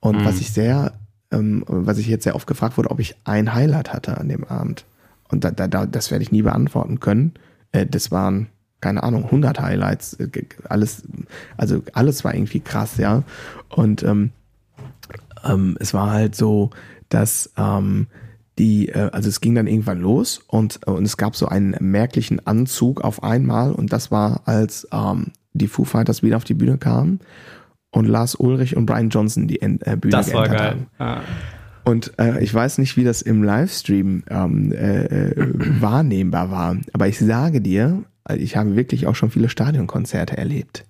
Und mhm. was ich sehr, ähm, was ich jetzt sehr oft gefragt wurde, ob ich ein Highlight hatte an dem Abend. Und da, da, da, das werde ich nie beantworten können. Äh, das waren, keine Ahnung, 100 Highlights. Äh, alles, also alles war irgendwie krass, ja. Und ähm, ähm, es war halt so, dass ähm, die, äh, also es ging dann irgendwann los und, äh, und es gab so einen merklichen Anzug auf einmal und das war, als ähm, die Foo Fighters wieder auf die Bühne kamen und Lars Ulrich und Brian Johnson die äh, Bühne das war geil. Ah. Und äh, ich weiß nicht, wie das im Livestream ähm, äh, äh wahrnehmbar war, aber ich sage dir, ich habe wirklich auch schon viele Stadionkonzerte erlebt.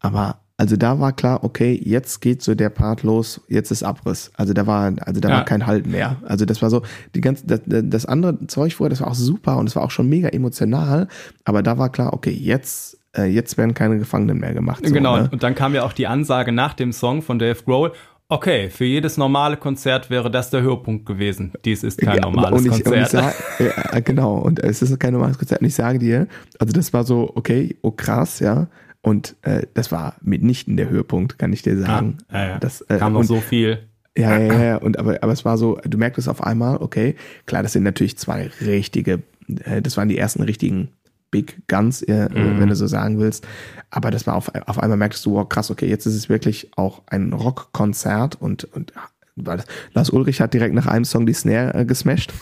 Aber also da war klar, okay, jetzt geht so der Part los, jetzt ist Abriss. Also da war, also da ja. war kein Halt mehr. Also das war so, die ganze, das, das andere Zeug vorher, das war auch super und es war auch schon mega emotional, aber da war klar, okay, jetzt, äh, jetzt werden keine Gefangenen mehr gemacht. So, genau, ne? und dann kam ja auch die Ansage nach dem Song von Dave Grohl, Okay, für jedes normale Konzert wäre das der Höhepunkt gewesen. Dies ist kein normales ja, und ich, Konzert. Und ich sag, ja, genau, und es ist kein normales Konzert. Und ich sage dir, also das war so, okay, oh krass, ja. Und äh, das war mitnichten der Höhepunkt, kann ich dir sagen. Ja, ja, ja. Das, äh, Kam noch so viel. Ja, ja, ja, und aber, aber es war so, du merkst es auf einmal, okay, klar, das sind natürlich zwei richtige, äh, das waren die ersten richtigen Big Guns, äh, mhm. wenn du so sagen willst. Aber das war auf, auf einmal merkst du, wow, krass, okay, jetzt ist es wirklich auch ein Rockkonzert und, und weil Lars Ulrich hat direkt nach einem Song die Snare äh, gesmashed.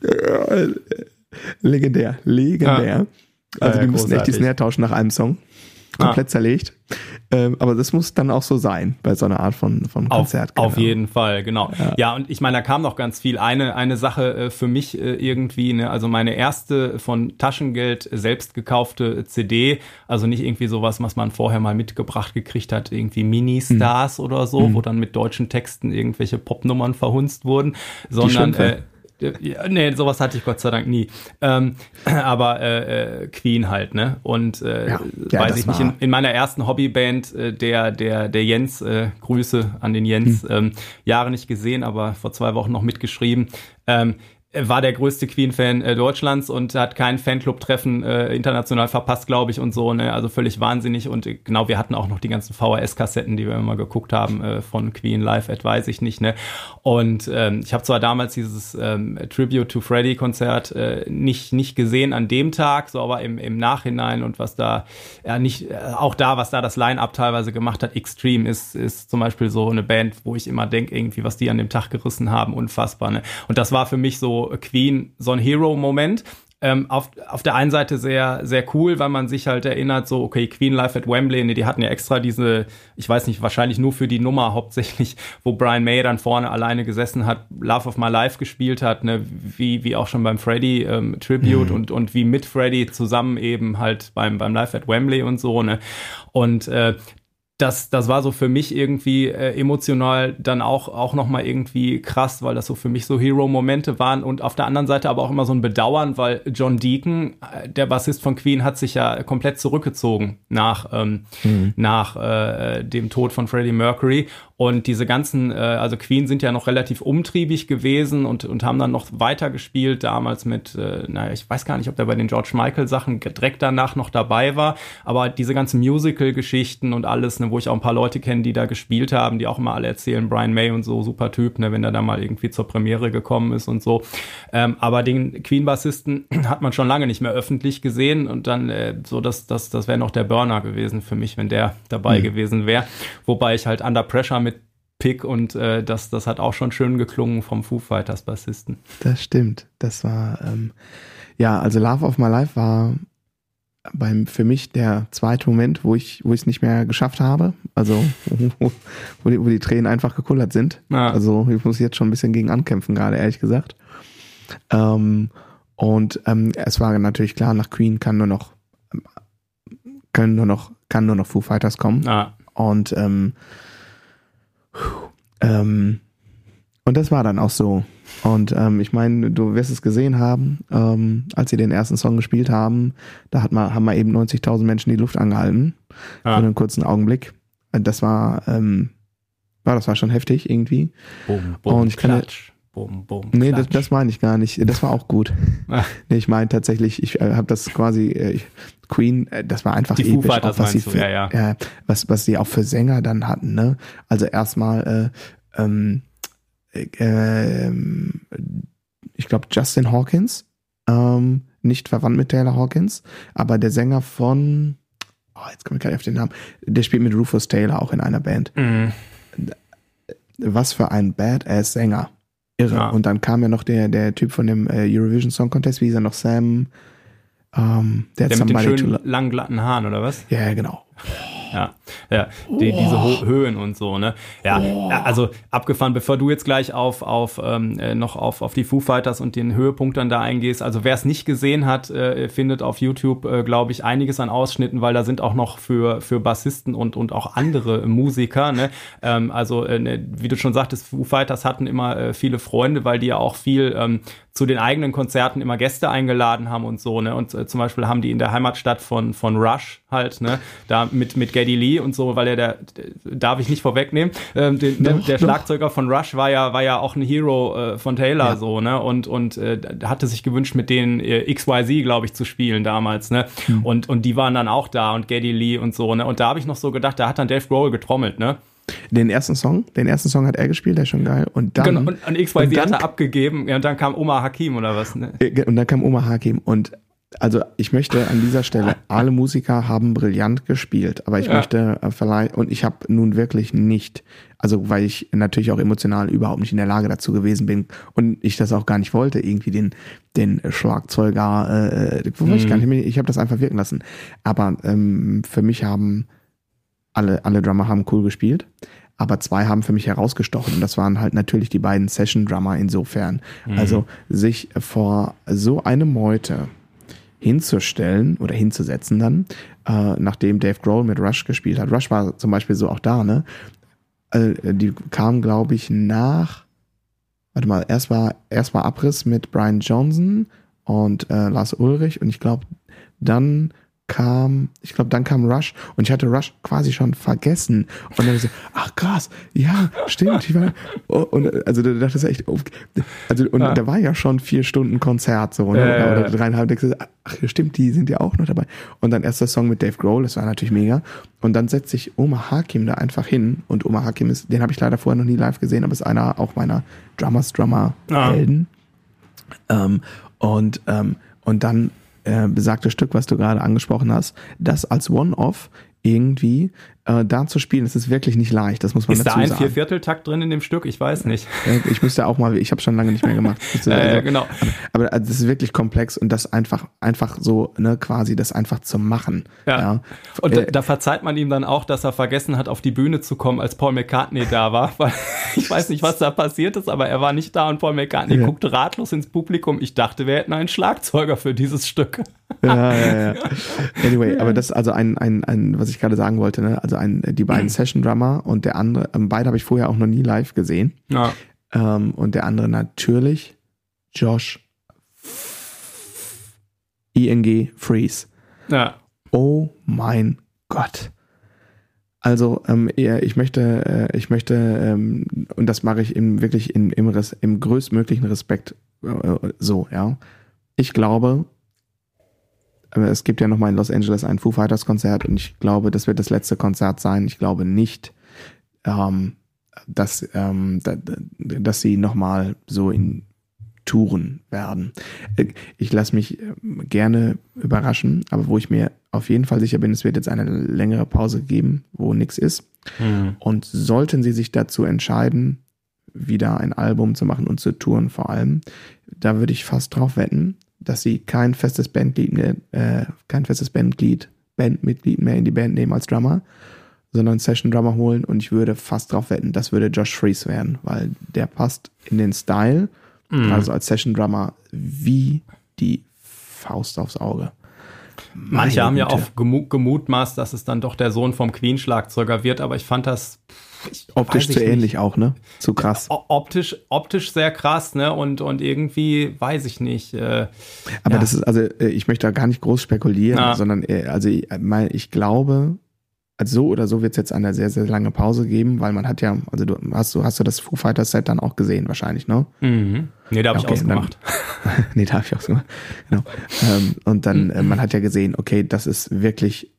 legendär, legendär. Ja. Also äh, die müssen echt die Snare tauschen nach einem Song. Komplett ah. zerlegt. Ähm, aber das muss dann auch so sein bei so einer Art von, von Konzert. Auf, genau. auf jeden Fall, genau. Ja. ja. und ich meine, da kam noch ganz viel. Eine, eine Sache äh, für mich äh, irgendwie, ne, also meine erste von Taschengeld selbst gekaufte CD, also nicht irgendwie sowas, was man vorher mal mitgebracht gekriegt hat, irgendwie Mini-Stars mhm. oder so, mhm. wo dann mit deutschen Texten irgendwelche Popnummern verhunzt wurden, sondern äh, ja, nee, sowas hatte ich Gott sei Dank nie. Ähm, aber äh, äh, Queen halt, ne? Und äh, ja, ja, weiß ich nicht, in, in, meiner ersten Hobbyband, äh, der, der, der Jens, äh, Grüße an den Jens, hm. ähm, Jahre nicht gesehen, aber vor zwei Wochen noch mitgeschrieben. Ähm, war der größte Queen-Fan äh, Deutschlands und hat kein Fanclub-Treffen äh, international verpasst, glaube ich, und so, ne? Also völlig wahnsinnig. Und äh, genau, wir hatten auch noch die ganzen VHS-Kassetten, die wir immer geguckt haben äh, von Queen Live at weiß ich nicht, ne? Und ähm, ich habe zwar damals dieses ähm, Tribute to Freddy-Konzert äh, nicht, nicht gesehen an dem Tag, so aber im, im Nachhinein und was da, ja, nicht, äh, auch da, was da das Line-Up teilweise gemacht hat, Extreme ist, ist zum Beispiel so eine Band, wo ich immer denke, irgendwie, was die an dem Tag gerissen haben, unfassbar, ne? Und das war für mich so Queen so ein Hero-Moment. Ähm, auf, auf der einen Seite sehr, sehr cool, weil man sich halt erinnert, so, okay, Queen Live at Wembley, nee, die hatten ja extra diese, ich weiß nicht, wahrscheinlich nur für die Nummer hauptsächlich, wo Brian May dann vorne alleine gesessen hat, Love of My Life gespielt hat, ne, wie, wie auch schon beim Freddy ähm, Tribute mhm. und, und wie mit Freddy zusammen eben halt beim, beim Live at Wembley und so, ne. Und äh, das, das war so für mich irgendwie äh, emotional dann auch, auch nochmal irgendwie krass, weil das so für mich so Hero-Momente waren und auf der anderen Seite aber auch immer so ein Bedauern, weil John Deacon, äh, der Bassist von Queen, hat sich ja komplett zurückgezogen nach, ähm, mhm. nach äh, dem Tod von Freddie Mercury und diese ganzen, äh, also Queen sind ja noch relativ umtriebig gewesen und, und haben dann noch weiter gespielt, damals mit, äh, naja, ich weiß gar nicht, ob der bei den George Michael Sachen direkt danach noch dabei war, aber diese ganzen Musical-Geschichten und alles, ne, wo ich auch ein paar Leute kenne, die da gespielt haben, die auch immer alle erzählen, Brian May und so, super Typ, ne, wenn er da mal irgendwie zur Premiere gekommen ist und so. Ähm, aber den Queen-Bassisten hat man schon lange nicht mehr öffentlich gesehen und dann äh, so, das, das, das wäre noch der Burner gewesen für mich, wenn der dabei mhm. gewesen wäre. Wobei ich halt Under Pressure mit Pick und äh, das, das hat auch schon schön geklungen vom Foo Fighters Bassisten. Das stimmt. Das war, ähm, ja, also Love of My Life war beim, für mich der zweite Moment, wo ich wo ich es nicht mehr geschafft habe. Also wo, wo, die, wo die Tränen einfach gekullert sind. Ja. Also ich muss jetzt schon ein bisschen gegen ankämpfen gerade, ehrlich gesagt. Ähm, und ähm, es war natürlich klar, nach Queen kann nur noch können nur noch kann nur noch Foo Fighters kommen. Ja. Und ähm, ähm, und das war dann auch so. Und ähm, ich meine, du wirst es gesehen haben, ähm, als sie den ersten Song gespielt haben, da hat man, haben wir eben 90.000 Menschen die Luft angehalten. Ah. Für einen kurzen Augenblick. Das war, ähm, war, das war schon heftig irgendwie. Boom, boom, und ich kann, klatsch. Boom, boom, nee, das, das meine ich gar nicht. Das war auch gut. Ah. nee, ich meine tatsächlich, ich äh, habe das quasi, äh, Queen, äh, das war einfach Die episch, auch, was sie für, ja, ja. Äh, was, was sie auch für Sänger dann hatten. Ne? Also erstmal, äh, ähm, äh, ich glaube Justin Hawkins, ähm, nicht verwandt mit Taylor Hawkins, aber der Sänger von, oh, jetzt komme ich gar nicht auf den Namen, der spielt mit Rufus Taylor auch in einer Band. Mhm. Was für ein Badass-Sänger. Irre. Ja. Und dann kam ja noch der, der Typ von dem äh, Eurovision Song Contest, wie hieß er noch, Sam, ähm, der, der mit den schönen langen glatten Haaren, oder was? Ja, genau. Ja, ja, die, diese Ho Höhen und so, ne? Ja, oh. also abgefahren, bevor du jetzt gleich auf, auf ähm, äh, noch auf, auf die Foo Fighters und den Höhepunkt dann da eingehst. Also wer es nicht gesehen hat, äh, findet auf YouTube, äh, glaube ich, einiges an Ausschnitten, weil da sind auch noch für, für Bassisten und, und auch andere Musiker, ne? Ähm, also, äh, ne, wie du schon sagtest, Foo Fighters hatten immer äh, viele Freunde, weil die ja auch viel ähm, zu den eigenen Konzerten immer Gäste eingeladen haben und so, ne? Und äh, zum Beispiel haben die in der Heimatstadt von, von Rush halt, ne? Da mit, mit Geddy Lee und so, weil er der, darf ich nicht vorwegnehmen, ähm, den, doch, der doch. Schlagzeuger von Rush war ja, war ja auch ein Hero äh, von Taylor ja. so, ne? Und, und äh, hatte sich gewünscht, mit denen äh, XYZ, glaube ich, zu spielen damals, ne? Mhm. Und, und die waren dann auch da und Geddy Lee und so, ne? Und da habe ich noch so gedacht, da hat dann Dave Grohl getrommelt, ne? Den ersten Song, den ersten Song hat er gespielt, der ist schon geil. Und dann. Genau, und, und XYZ hat er abgegeben, ja, und dann kam Oma Hakim oder was, ne? Und dann kam Oma Hakim und also ich möchte an dieser Stelle, alle Musiker haben brillant gespielt, aber ich ja. möchte äh, vielleicht, und ich habe nun wirklich nicht, also weil ich natürlich auch emotional überhaupt nicht in der Lage dazu gewesen bin und ich das auch gar nicht wollte, irgendwie den, den Schlagzeuger, äh, mhm. ich gar nicht mehr, ich habe das einfach wirken lassen. Aber ähm, für mich haben alle, alle Drummer haben cool gespielt aber zwei haben für mich herausgestochen. Und das waren halt natürlich die beiden Session-Drummer insofern. Mhm. Also sich vor so einem Meute hinzustellen oder hinzusetzen dann, äh, nachdem Dave Grohl mit Rush gespielt hat. Rush war zum Beispiel so auch da, ne? Äh, die kam, glaube ich, nach, warte mal, erst war, erst war Abriss mit Brian Johnson und äh, Lars Ulrich und ich glaube, dann kam, ich glaube, dann kam Rush und ich hatte Rush quasi schon vergessen. Und dann so, ach krass, ja, stimmt. Ich war, oh, und also da dachte ich echt, also und ah. da war ja schon vier Stunden Konzert so, ne? Äh, oder dreieinhalb. Ach, stimmt, die sind ja auch noch dabei. Und dann erst der Song mit Dave Grohl, das war natürlich mega. Und dann setzt sich Omar Hakim da einfach hin und Omar Hakim ist, den habe ich leider vorher noch nie live gesehen, aber ist einer auch meiner Drummers Drummer Helden. Ah. Ähm, und ähm, und dann äh, besagte Stück, was du gerade angesprochen hast, das als One-Off irgendwie äh, da zu spielen, das ist wirklich nicht leicht. Das muss man ist dazu sagen. Ist da ein Viervierteltakt drin in dem Stück? Ich weiß nicht. Ich müsste auch mal, ich habe schon lange nicht mehr gemacht. Also, äh, genau. Aber, aber das ist wirklich komplex und das einfach, einfach so, ne, quasi das einfach zu machen. Ja. ja. Und äh, da verzeiht man ihm dann auch, dass er vergessen hat, auf die Bühne zu kommen, als Paul McCartney da war. Weil ich weiß nicht, was da passiert ist, aber er war nicht da und Paul McCartney ja. guckte ratlos ins Publikum. Ich dachte, wir hätten einen Schlagzeuger für dieses Stück. Ja, ja, ja. Anyway, aber das ist also ein, ein, ein, was ich gerade sagen wollte, ne? Also ein, die beiden Session Drummer und der andere, ähm, beide habe ich vorher auch noch nie live gesehen. Ja. Ähm, und der andere natürlich Josh ING Freeze. Ja. Oh mein Gott. Also ähm, ich möchte, äh, ich möchte, ähm, und das mache ich im, wirklich in, im, Res, im größtmöglichen Respekt äh, so, ja. Ich glaube, es gibt ja nochmal in Los Angeles ein Foo Fighters Konzert und ich glaube, das wird das letzte Konzert sein. Ich glaube nicht, ähm, dass, ähm, dass sie nochmal so in Touren werden. Äh, ich lasse mich ähm, gerne überraschen, aber wo ich mir auf jeden Fall sicher bin, es wird jetzt eine längere Pause geben, wo nichts ist. Mhm. Und sollten sie sich dazu entscheiden, wieder ein Album zu machen und zu touren vor allem, da würde ich fast drauf wetten, dass sie kein festes Bandglied, äh, kein festes Bandglied, Bandmitglied mehr in die Band nehmen als Drummer, sondern Session Drummer holen und ich würde fast drauf wetten, das würde Josh Freeze werden, weil der passt in den Style, mm. also als Session Drummer wie die Faust aufs Auge. Manche haben ja auch gemutmaßt, dass es dann doch der Sohn vom Queen-Schlagzeuger wird, aber ich fand das ich optisch zu ähnlich auch, ne? Zu krass. Ja, optisch, optisch sehr krass, ne? Und, und irgendwie weiß ich nicht. Äh, aber ja. das ist, also äh, ich möchte da gar nicht groß spekulieren, Na. sondern äh, also ich, ich glaube, also so oder so wird es jetzt eine sehr, sehr lange Pause geben, weil man hat ja, also du hast du, hast du das Foo Fighters Set dann auch gesehen wahrscheinlich, ne? Mhm. Nee, da habe okay, ich ausgemacht. Dann, nee, da habe ich ausgemacht. Genau. Ähm, und dann, mhm. äh, man hat ja gesehen, okay, das ist wirklich äh,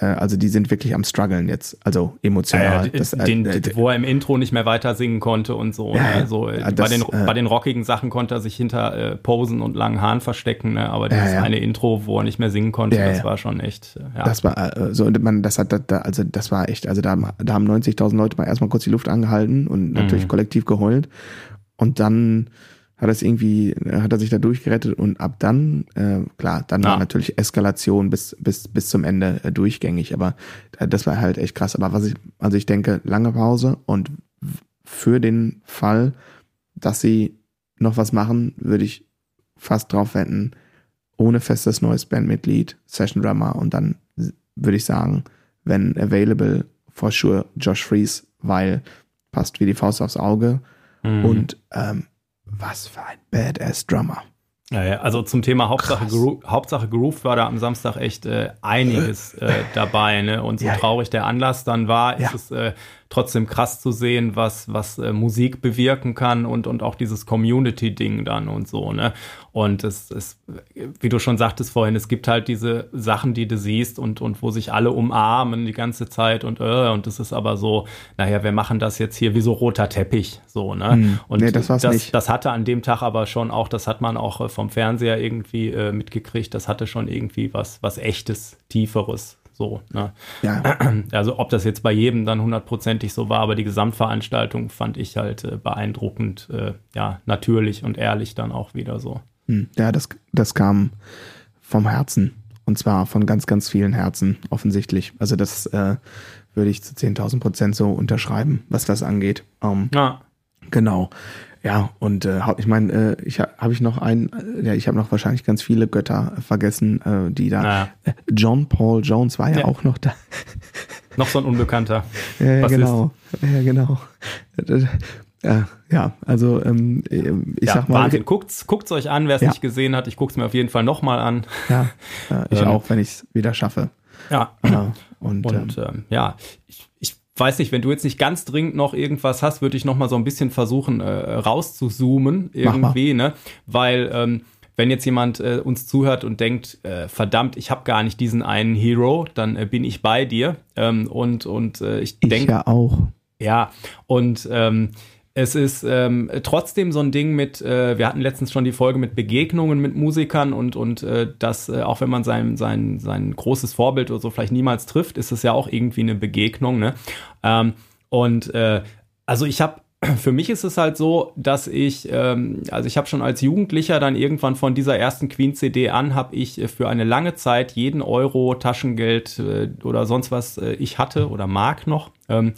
also die sind wirklich am struggeln jetzt, also emotional. Ja, das, äh, den, äh, wo er im Intro nicht mehr weiter singen konnte und so. Ja, ne? so ja, bei, den, äh, bei den rockigen Sachen konnte er sich hinter äh, Posen und langen Haaren verstecken, ne? aber dieses eine Intro, wo er nicht mehr singen konnte, das war schon echt. Ja. Das war äh, so und man, das hat, da, also das war echt, also da, da haben 90.000 Leute mal erstmal kurz die Luft angehalten und natürlich mhm. kollektiv geheult und dann hat es irgendwie, hat er sich da durchgerettet und ab dann, äh, klar, dann ja. war natürlich Eskalation bis, bis, bis zum Ende äh, durchgängig, aber äh, das war halt echt krass. Aber was ich, also ich denke, lange Pause und für den Fall, dass sie noch was machen, würde ich fast drauf wetten, ohne festes neues Bandmitglied, Session Drummer und dann würde ich sagen, wenn available, for sure Josh Fries, weil passt wie die Faust aufs Auge mhm. und ähm, was für ein Badass Drummer. Ja, ja, also zum Thema Hauptsache, Gro Hauptsache Groove war da am Samstag echt äh, einiges äh, dabei. Ne? Und so ja, traurig der Anlass dann war, ist es äh, trotzdem krass zu sehen, was, was äh, Musik bewirken kann und, und auch dieses Community-Ding dann und so, ne? Und es ist, wie du schon sagtest vorhin, es gibt halt diese Sachen, die du siehst und, und wo sich alle umarmen die ganze Zeit und äh, und das ist aber so, naja, wir machen das jetzt hier wie so roter Teppich, so, ne? Hm. Und nee, das, das, das, hatte an dem Tag aber schon auch, das hat man auch äh, vom Fernseher irgendwie äh, mitgekriegt, das hatte schon irgendwie was, was echtes, tieferes. So, ne? ja. Also ob das jetzt bei jedem dann hundertprozentig so war, aber die Gesamtveranstaltung fand ich halt äh, beeindruckend, äh, ja, natürlich und ehrlich dann auch wieder so. Hm. Ja, das, das kam vom Herzen. Und zwar von ganz, ganz vielen Herzen, offensichtlich. Also das äh, würde ich zu 10.000 Prozent so unterschreiben, was das angeht. Um, ja. Genau. Ja, und äh, ich meine, äh, ich habe ich noch einen, äh, ja, ich habe noch wahrscheinlich ganz viele Götter vergessen, äh, die da. Äh, John Paul Jones war ja, ja, auch noch da. Noch so ein Unbekannter. ja, ja genau. Ja, genau. Ja, ja, also ähm, ich ja, sag mal. Wahnsinn. Guckt's, guckt's euch an, wer es nicht gesehen hat. Ich guck's mir auf jeden Fall nochmal an. Ja, äh, ich ähm, auch, wenn ich es wieder schaffe. Ja. ja und, und ähm, ähm, ja, ich, ich weiß nicht, wenn du jetzt nicht ganz dringend noch irgendwas hast, würde ich nochmal so ein bisschen versuchen, äh, rauszuzoomen irgendwie, ne? Weil ähm, wenn jetzt jemand äh, uns zuhört und denkt, äh, verdammt, ich habe gar nicht diesen einen Hero, dann äh, bin ich bei dir. Ähm, und und äh, ich denke. Ja, auch. Ja, und ähm, es ist ähm, trotzdem so ein Ding mit, äh, wir hatten letztens schon die Folge mit Begegnungen mit Musikern und, und äh, das, äh, auch wenn man sein, sein, sein großes Vorbild oder so vielleicht niemals trifft, ist es ja auch irgendwie eine Begegnung. Ne? Ähm, und äh, also ich habe für mich ist es halt so, dass ich, ähm, also ich habe schon als Jugendlicher dann irgendwann von dieser ersten Queen-CD an, habe ich äh, für eine lange Zeit jeden Euro Taschengeld äh, oder sonst was äh, ich hatte oder mag noch, ähm,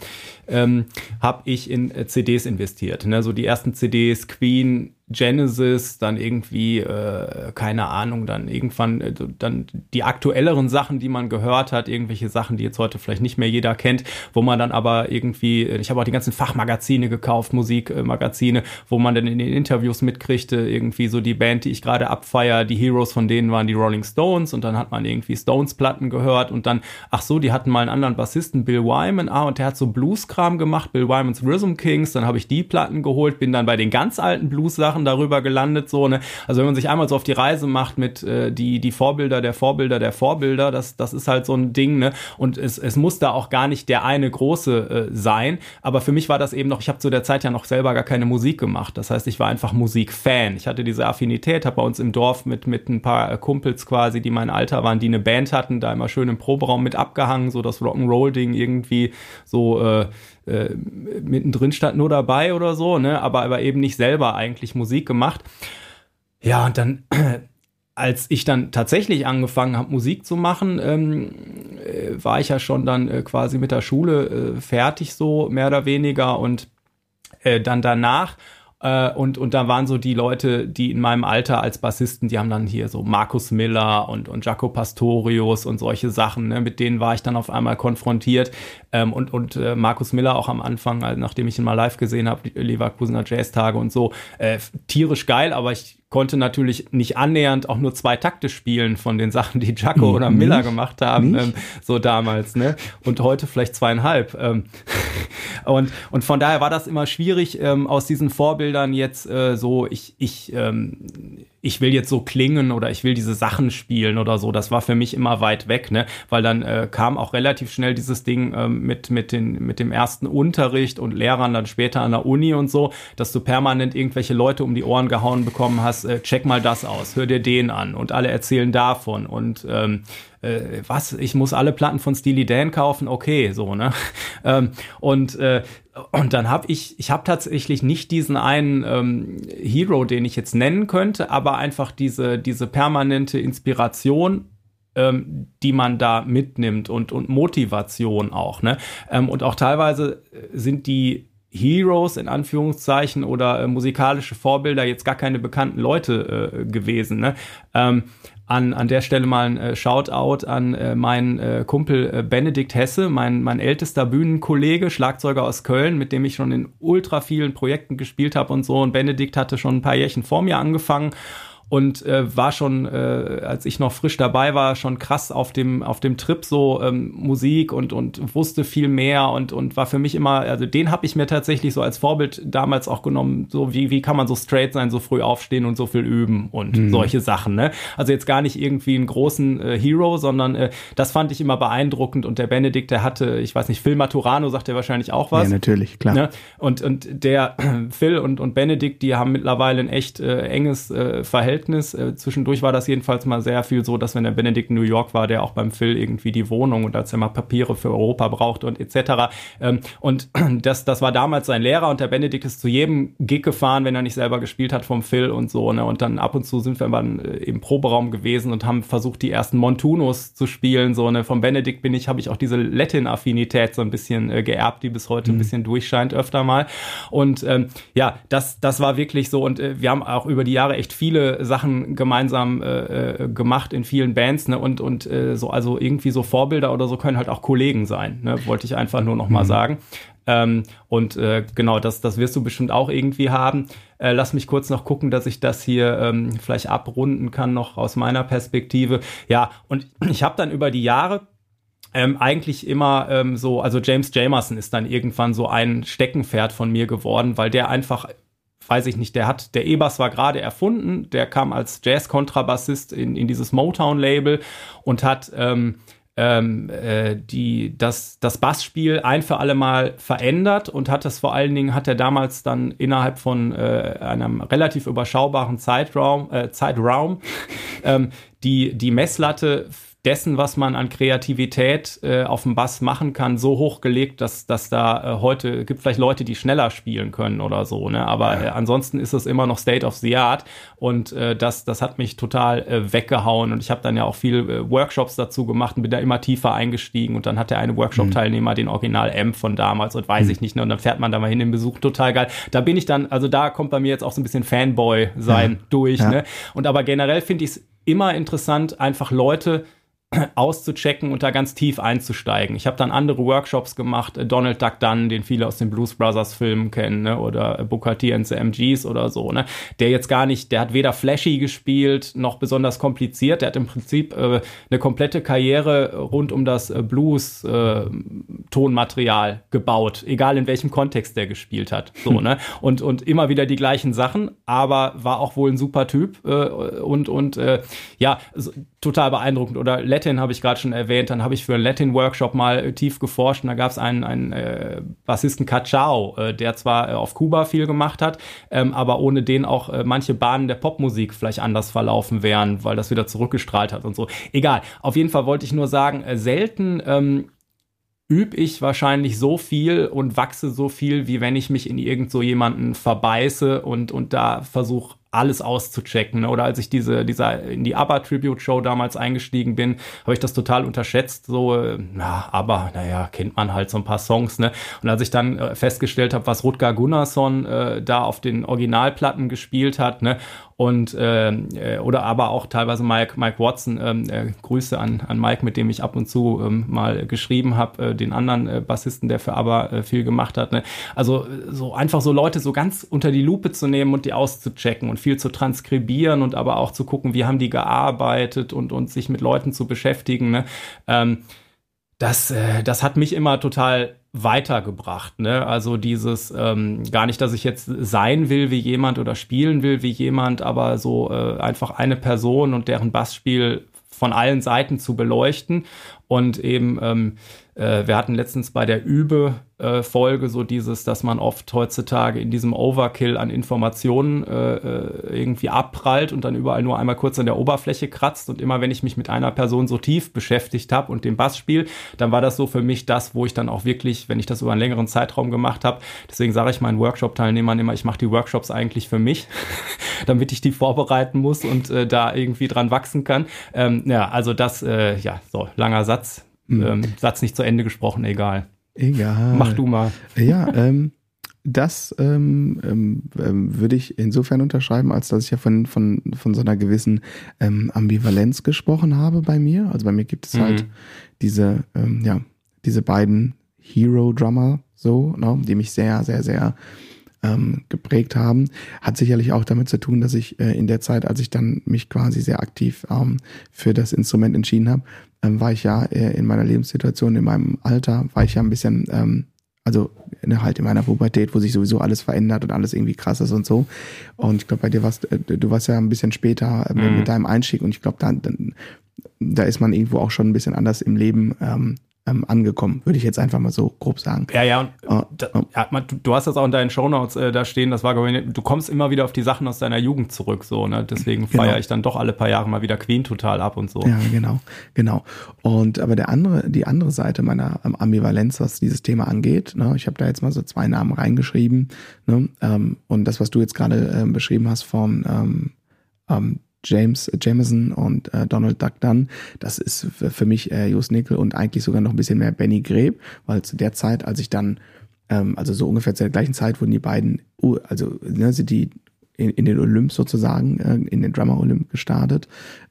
ähm, habe ich in äh, CDs investiert. Ne? So die ersten CDs, Queen, Genesis, dann irgendwie, äh, keine Ahnung, dann irgendwann äh, dann die aktuelleren Sachen, die man gehört hat, irgendwelche Sachen, die jetzt heute vielleicht nicht mehr jeder kennt, wo man dann aber irgendwie, äh, ich habe auch die ganzen Fachmagazine gekauft, Musikmagazine, wo man dann in den Interviews mitkriegte, irgendwie so die Band, die ich gerade abfeier, die Heroes von denen waren die Rolling Stones und dann hat man irgendwie Stones-Platten gehört und dann, ach so, die hatten mal einen anderen Bassisten, Bill Wyman, ah, und der hat so Blues-Kram gemacht, Bill Wymans Rhythm Kings, dann habe ich die Platten geholt, bin dann bei den ganz alten Blues-Sachen Sachen darüber gelandet, so, ne? Also wenn man sich einmal so auf die Reise macht mit äh, die, die Vorbilder der Vorbilder der Vorbilder, das, das ist halt so ein Ding, ne? Und es, es muss da auch gar nicht der eine große äh, sein. Aber für mich war das eben noch, ich habe zu der Zeit ja noch selber gar keine Musik gemacht. Das heißt, ich war einfach Musikfan. Ich hatte diese Affinität, habe bei uns im Dorf mit, mit ein paar äh, Kumpels quasi, die mein Alter waren, die eine Band hatten, da immer schön im Proberaum mit abgehangen, so das Rock'n'Roll-Ding irgendwie so äh, äh, mittendrin stand nur dabei oder so, ne? aber, aber eben nicht selber eigentlich Musik gemacht. Ja, und dann, als ich dann tatsächlich angefangen habe, Musik zu machen, ähm, äh, war ich ja schon dann äh, quasi mit der Schule äh, fertig, so mehr oder weniger. Und äh, dann danach äh, und, und da waren so die Leute, die in meinem Alter als Bassisten, die haben dann hier so Markus Miller und, und Jaco Pastorius und solche Sachen, ne, mit denen war ich dann auf einmal konfrontiert. Ähm, und und äh, Markus Miller auch am Anfang, also nachdem ich ihn mal live gesehen habe, Leverkusener Jazz-Tage und so, äh, tierisch geil, aber ich konnte natürlich nicht annähernd auch nur zwei Takte spielen von den Sachen, die Jaco oder Miller gemacht haben, ähm, so damals, ne? Und heute vielleicht zweieinhalb. Ähm. und, und von daher war das immer schwierig, ähm, aus diesen Vorbildern jetzt äh, so, ich, ich, ähm, ich will jetzt so klingen oder ich will diese Sachen spielen oder so. Das war für mich immer weit weg, ne? Weil dann äh, kam auch relativ schnell dieses Ding ähm, mit, mit, den, mit dem ersten Unterricht und Lehrern dann später an der Uni und so, dass du permanent irgendwelche Leute um die Ohren gehauen bekommen hast, äh, check mal das aus, hör dir den an und alle erzählen davon und ähm, äh, was, ich muss alle Platten von Steely Dan kaufen, okay, so, ne? ähm, und, äh, und dann habe ich, ich habe tatsächlich nicht diesen einen ähm, Hero, den ich jetzt nennen könnte, aber einfach diese, diese permanente Inspiration ähm, die man da mitnimmt und, und Motivation auch. Ne? Ähm, und auch teilweise sind die Heroes in Anführungszeichen oder äh, musikalische Vorbilder jetzt gar keine bekannten Leute äh, gewesen. Ne? Ähm, an, an der Stelle mal ein äh, Shoutout an äh, meinen äh, Kumpel äh, Benedikt Hesse, mein, mein ältester Bühnenkollege, Schlagzeuger aus Köln, mit dem ich schon in ultra vielen Projekten gespielt habe und so. Und Benedikt hatte schon ein paar Jährchen vor mir angefangen und äh, war schon, äh, als ich noch frisch dabei war, schon krass auf dem auf dem Trip so ähm, Musik und und wusste viel mehr und und war für mich immer, also den habe ich mir tatsächlich so als Vorbild damals auch genommen, so wie wie kann man so straight sein, so früh aufstehen und so viel üben und mhm. solche Sachen, ne? Also jetzt gar nicht irgendwie einen großen äh, Hero, sondern äh, das fand ich immer beeindruckend und der Benedikt, der hatte, ich weiß nicht, Phil Maturano sagt ja wahrscheinlich auch was. Ja, natürlich, klar. Ne? Und und der Phil und und Benedikt, die haben mittlerweile ein echt äh, enges äh, Verhältnis Verhältnis. Äh, zwischendurch war das jedenfalls mal sehr viel so, dass wenn der Benedikt in New York war, der auch beim Phil irgendwie die Wohnung und als er mal Papiere für Europa braucht und etc. Ähm, und das, das war damals sein Lehrer und der Benedikt ist zu jedem Gig gefahren, wenn er nicht selber gespielt hat vom Phil und so. Ne? Und dann ab und zu sind wir dann äh, im Proberaum gewesen und haben versucht, die ersten Montunos zu spielen. So, ne? Vom Benedikt bin ich, habe ich auch diese Latin-Affinität so ein bisschen äh, geerbt, die bis heute mhm. ein bisschen durchscheint öfter mal. Und ähm, ja, das, das war wirklich so. Und äh, wir haben auch über die Jahre echt viele Sachen gemeinsam äh, äh, gemacht in vielen Bands, ne? Und, und äh, so, also irgendwie so Vorbilder oder so können halt auch Kollegen sein, ne? Wollte ich einfach nur noch mal mhm. sagen. Ähm, und äh, genau, das, das wirst du bestimmt auch irgendwie haben. Äh, lass mich kurz noch gucken, dass ich das hier ähm, vielleicht abrunden kann, noch aus meiner Perspektive. Ja, und ich habe dann über die Jahre ähm, eigentlich immer ähm, so, also James Jamerson ist dann irgendwann so ein Steckenpferd von mir geworden, weil der einfach weiß ich nicht, der hat, der E-Bass war gerade erfunden, der kam als Jazz-Kontrabassist in, in dieses Motown-Label und hat ähm, ähm, äh, die, das, das Bassspiel ein für alle Mal verändert und hat das vor allen Dingen, hat er damals dann innerhalb von äh, einem relativ überschaubaren Zeitraum, äh, Zeitraum ähm, die, die Messlatte dessen, was man an Kreativität äh, auf dem Bass machen kann, so hochgelegt, dass, dass da äh, heute gibt vielleicht Leute, die schneller spielen können oder so. Ne? Aber äh, ansonsten ist es immer noch State of the Art und äh, das, das hat mich total äh, weggehauen und ich habe dann ja auch viel äh, Workshops dazu gemacht und bin da immer tiefer eingestiegen und dann hat der eine Workshop-Teilnehmer mhm. den Original Amp von damals und weiß mhm. ich nicht ne? und dann fährt man da mal hin im Besuch, total geil. Da bin ich dann, also da kommt bei mir jetzt auch so ein bisschen Fanboy sein ja. durch. Ja. Ne? Und aber generell finde ich es immer interessant, einfach Leute auszuchecken und da ganz tief einzusteigen. Ich habe dann andere Workshops gemacht, äh, Donald Duck Dunn, den viele aus den Blues Brothers Filmen kennen, ne? oder Booker T and the MGs oder so, ne? Der jetzt gar nicht, der hat weder flashy gespielt noch besonders kompliziert. Der hat im Prinzip äh, eine komplette Karriere rund um das äh, Blues äh, Tonmaterial gebaut, egal in welchem Kontext der gespielt hat, so, ne? Und und immer wieder die gleichen Sachen, aber war auch wohl ein super Typ äh, und und äh, ja, total beeindruckend oder Latin habe ich gerade schon erwähnt, dann habe ich für einen Latin-Workshop mal äh, tief geforscht und da gab es einen, einen äh, Bassisten Cachao, äh, der zwar äh, auf Kuba viel gemacht hat, ähm, aber ohne den auch äh, manche Bahnen der Popmusik vielleicht anders verlaufen wären, weil das wieder zurückgestrahlt hat und so. Egal, auf jeden Fall wollte ich nur sagen, äh, selten ähm, übe ich wahrscheinlich so viel und wachse so viel, wie wenn ich mich in irgend so jemanden verbeiße und, und da versuche alles auszuchecken. Ne? Oder als ich diese, dieser in die ABBA Tribute Show damals eingestiegen bin, habe ich das total unterschätzt. So, äh, na, ABBA, naja, kennt man halt so ein paar Songs, ne? Und als ich dann äh, festgestellt habe, was Rutger Gunnarsson äh, da auf den Originalplatten gespielt hat, ne? Und äh, äh, oder aber auch teilweise Mike, Mike Watson, ähm, äh, Grüße an, an Mike, mit dem ich ab und zu ähm, mal geschrieben habe, äh, den anderen äh, Bassisten, der für aber äh, viel gemacht hat. Ne? Also so einfach so Leute so ganz unter die Lupe zu nehmen und die auszuchecken und viel zu transkribieren und aber auch zu gucken, wie haben die gearbeitet und, und sich mit Leuten zu beschäftigen. Ne? Ähm, das, äh, das hat mich immer total weitergebracht. Ne? Also dieses, ähm, gar nicht, dass ich jetzt sein will wie jemand oder spielen will wie jemand, aber so äh, einfach eine Person und deren Bassspiel von allen Seiten zu beleuchten und eben ähm, äh, wir hatten letztens bei der Übe-Folge so dieses, dass man oft heutzutage in diesem Overkill an Informationen äh, äh, irgendwie abprallt und dann überall nur einmal kurz an der Oberfläche kratzt. Und immer wenn ich mich mit einer Person so tief beschäftigt habe und dem Bassspiel, dann war das so für mich das, wo ich dann auch wirklich, wenn ich das über einen längeren Zeitraum gemacht habe, deswegen sage ich meinen Workshop-Teilnehmern immer, ich mache die Workshops eigentlich für mich, damit ich die vorbereiten muss und äh, da irgendwie dran wachsen kann. Ähm, ja, also das, äh, ja, so, langer Satz. Mhm. Ähm, Satz nicht zu Ende gesprochen, egal. Egal. Mach du mal. Ja, ähm, das ähm, ähm, ähm, würde ich insofern unterschreiben, als dass ich ja von, von, von so einer gewissen ähm, Ambivalenz gesprochen habe bei mir. Also bei mir gibt es mhm. halt diese, ähm, ja, diese beiden Hero-Drummer, so, ne, die mich sehr, sehr, sehr ähm, geprägt haben. Hat sicherlich auch damit zu tun, dass ich äh, in der Zeit, als ich dann mich quasi sehr aktiv ähm, für das Instrument entschieden habe, ähm, war ich ja äh, in meiner Lebenssituation, in meinem Alter, war ich ja ein bisschen, ähm, also ne, halt in meiner Pubertät, wo sich sowieso alles verändert und alles irgendwie krass ist und so. Und ich glaube, bei dir warst, äh, du warst ja ein bisschen später äh, mhm. mit deinem Einstieg und ich glaube, da, da ist man irgendwo auch schon ein bisschen anders im Leben ähm, ähm, angekommen, würde ich jetzt einfach mal so grob sagen. Ja, ja, und uh, da, ja, man, du, du, hast das auch in deinen Shownotes äh, da stehen, das war, du kommst immer wieder auf die Sachen aus deiner Jugend zurück, so, ne? Deswegen genau. feiere ich dann doch alle paar Jahre mal wieder Queen total ab und so. Ja, genau, genau. Und aber der andere, die andere Seite meiner ähm, Ambivalenz, was dieses Thema angeht, ne, ich habe da jetzt mal so zwei Namen reingeschrieben, ne, ähm, und das, was du jetzt gerade ähm, beschrieben hast von ähm, James Jameson und äh, Donald Duck Dunn. Das ist für mich äh, Jos Nickel und eigentlich sogar noch ein bisschen mehr Benny Greb, weil zu der Zeit, als ich dann, ähm, also so ungefähr zu der gleichen Zeit wurden die beiden, also ne, sind die in, in den Olymp sozusagen, äh, in den Drummer Olymp gestartet.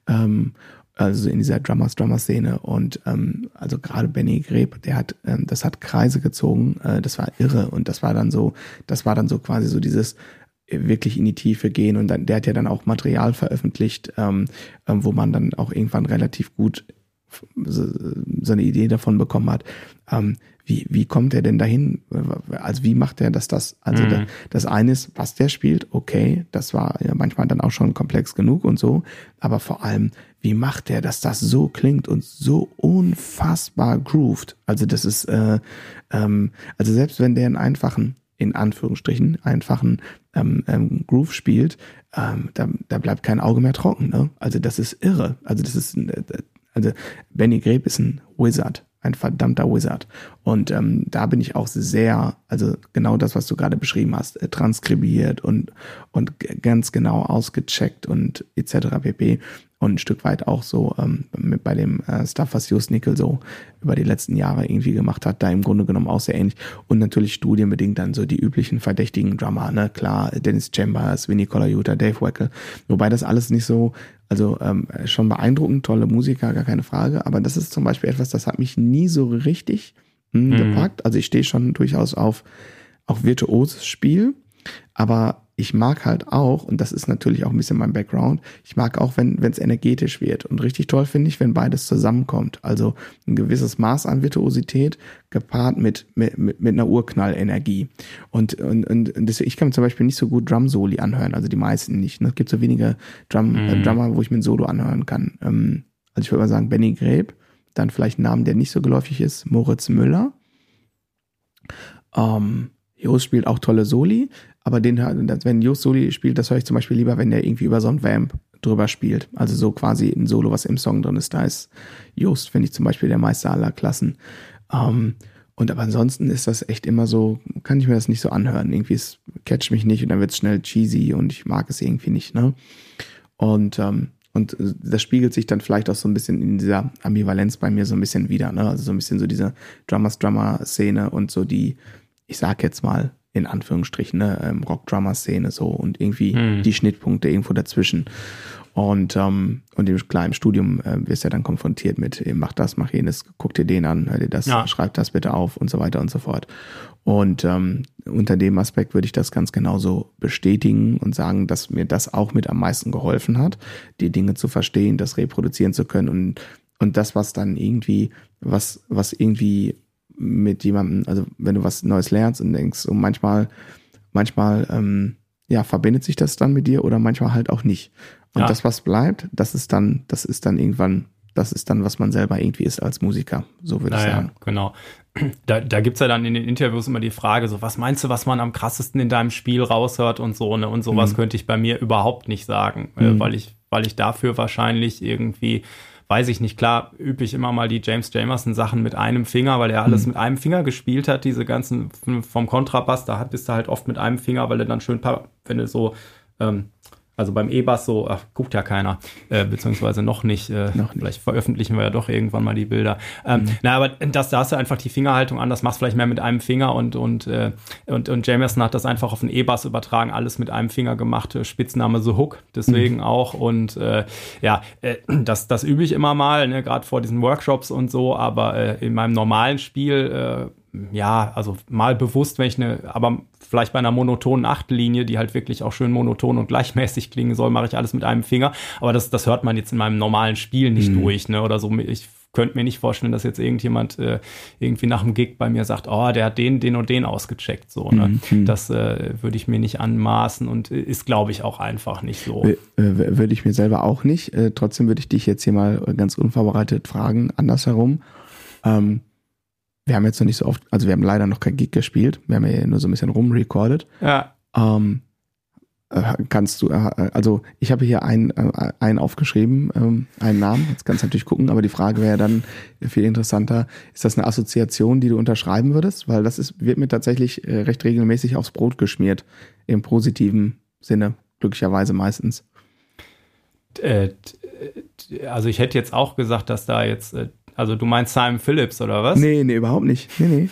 Ähm, also in dieser Drummers Drummer Szene und ähm, also gerade Benny Greb, der hat ähm, das hat Kreise gezogen, äh, das war irre und das war dann so, das war dann so quasi so dieses äh, wirklich in die Tiefe gehen und dann der hat ja dann auch Material veröffentlicht, ähm, äh, wo man dann auch irgendwann relativ gut so, so eine Idee davon bekommen hat. Ähm, wie, wie kommt er denn dahin? Also wie macht er dass das? Also mhm. da, das eine ist, was der spielt, okay, das war ja manchmal dann auch schon komplex genug und so, aber vor allem, wie macht er, dass das so klingt und so unfassbar grooved? Also das ist, äh, ähm, also selbst wenn der einen einfachen, in Anführungsstrichen, einfachen ähm, ähm, Groove spielt, ähm, da, da bleibt kein Auge mehr trocken. Ne? Also das ist irre. Also das ist, äh, also Benny Greb ist ein Wizard ein verdammter Wizard. Und ähm, da bin ich auch sehr, also genau das, was du gerade beschrieben hast, äh, transkribiert und, und ganz genau ausgecheckt und etc. pp und ein Stück weit auch so ähm, mit bei dem äh, Stuff, was Just Nickel so über die letzten Jahre irgendwie gemacht hat, da im Grunde genommen auch sehr ähnlich. Und natürlich studienbedingt dann so die üblichen verdächtigen Drummer, ne? Klar, Dennis Chambers, Vinny Colaiuta, Dave Weckel. Wobei das alles nicht so, also ähm, schon beeindruckend, tolle Musiker, gar keine Frage. Aber das ist zum Beispiel etwas, das hat mich nie so richtig mh, hm, mhm. gepackt. Also ich stehe schon durchaus auf auch virtuoses Spiel, aber ich mag halt auch, und das ist natürlich auch ein bisschen mein Background, ich mag auch, wenn es energetisch wird. Und richtig toll finde ich, wenn beides zusammenkommt. Also ein gewisses Maß an Virtuosität gepaart mit, mit, mit einer Urknallenergie. Und, und, und deswegen, ich kann mir zum Beispiel nicht so gut Drum-Soli anhören, also die meisten nicht. Ne? Es gibt so wenige Drum, äh, mhm. äh, Drummer, wo ich mir ein Solo anhören kann. Ähm, also ich würde mal sagen, Benny Greb, dann vielleicht ein Name, der nicht so geläufig ist, Moritz Müller. Ähm, Jos spielt auch tolle Soli, aber den, wenn Just Soli spielt, das höre ich zum Beispiel lieber, wenn der irgendwie über so ein Vamp drüber spielt. Also so quasi ein Solo, was im Song drin ist. Da ist Just, finde ich zum Beispiel der Meister aller Klassen. Ähm, und aber ansonsten ist das echt immer so, kann ich mir das nicht so anhören. Irgendwie es catcht mich nicht und dann wird es schnell cheesy und ich mag es irgendwie nicht, ne? Und, ähm, und das spiegelt sich dann vielleicht auch so ein bisschen in dieser Ambivalenz bei mir so ein bisschen wieder, ne? Also so ein bisschen so diese Drummers-Drummer-Szene und so die, ich sag jetzt mal, in Anführungsstrichen, ne, ähm, Rock-Drummer-Szene so und irgendwie hm. die Schnittpunkte irgendwo dazwischen. Und, ähm, und im, klar, im Studium äh, wirst du ja dann konfrontiert mit, mach das, mach jenes, guck dir den an, hör dir das, ja. schreib das bitte auf und so weiter und so fort. Und ähm, unter dem Aspekt würde ich das ganz genauso bestätigen und sagen, dass mir das auch mit am meisten geholfen hat, die Dinge zu verstehen, das reproduzieren zu können und, und das, was dann irgendwie, was, was irgendwie mit jemandem, also wenn du was Neues lernst und denkst, und manchmal, manchmal, ähm, ja, verbindet sich das dann mit dir oder manchmal halt auch nicht. Und ja. das, was bleibt, das ist dann, das ist dann irgendwann, das ist dann, was man selber irgendwie ist als Musiker, so würde naja, ich sagen. Genau. Da, da gibt es ja dann in den Interviews immer die Frage, so, was meinst du, was man am krassesten in deinem Spiel raushört und so, ne? Und sowas mhm. könnte ich bei mir überhaupt nicht sagen, äh, mhm. weil ich, weil ich dafür wahrscheinlich irgendwie weiß ich nicht, klar, übe ich immer mal die James Jamerson Sachen mit einem Finger, weil er alles mhm. mit einem Finger gespielt hat, diese ganzen vom Kontrabass, da bist du halt oft mit einem Finger, weil er dann schön, wenn du so ähm, also beim E-Bass so, ach, guckt ja keiner, äh, beziehungsweise noch nicht, äh, noch nicht. Vielleicht veröffentlichen wir ja doch irgendwann mal die Bilder. Ähm, mhm. Na, aber das, da hast du einfach die Fingerhaltung an, das machst du vielleicht mehr mit einem Finger und, und, äh, und, und Jamerson hat das einfach auf den E-Bass übertragen, alles mit einem Finger gemacht, äh, Spitzname The Hook, deswegen mhm. auch. Und äh, ja, äh, das, das übe ich immer mal, ne, gerade vor diesen Workshops und so, aber äh, in meinem normalen Spiel, äh, ja, also mal bewusst, wenn ich eine, aber vielleicht bei einer monotonen Achtlinie, die halt wirklich auch schön monoton und gleichmäßig klingen soll, mache ich alles mit einem Finger. Aber das, das hört man jetzt in meinem normalen Spiel nicht mhm. durch, ne? Oder so. Ich könnte mir nicht vorstellen, dass jetzt irgendjemand äh, irgendwie nach dem Gig bei mir sagt, oh, der hat den, den und den ausgecheckt. So, ne? Mhm. Das äh, würde ich mir nicht anmaßen und ist, glaube ich, auch einfach nicht so. Äh, würde ich mir selber auch nicht. Äh, trotzdem würde ich dich jetzt hier mal ganz unvorbereitet fragen, andersherum. Ähm, wir haben jetzt noch nicht so oft, also wir haben leider noch kein Gig gespielt. Wir haben ja nur so ein bisschen rumrecorded. Ja. Ähm, äh, kannst du, äh, also ich habe hier einen, äh, einen aufgeschrieben, ähm, einen Namen, jetzt kannst du natürlich gucken, aber die Frage wäre dann viel interessanter, ist das eine Assoziation, die du unterschreiben würdest? Weil das ist, wird mir tatsächlich recht regelmäßig aufs Brot geschmiert, im positiven Sinne, glücklicherweise meistens. Also ich hätte jetzt auch gesagt, dass da jetzt also du meinst Simon Phillips oder was? Nee, nee, überhaupt nicht. Nee, nee.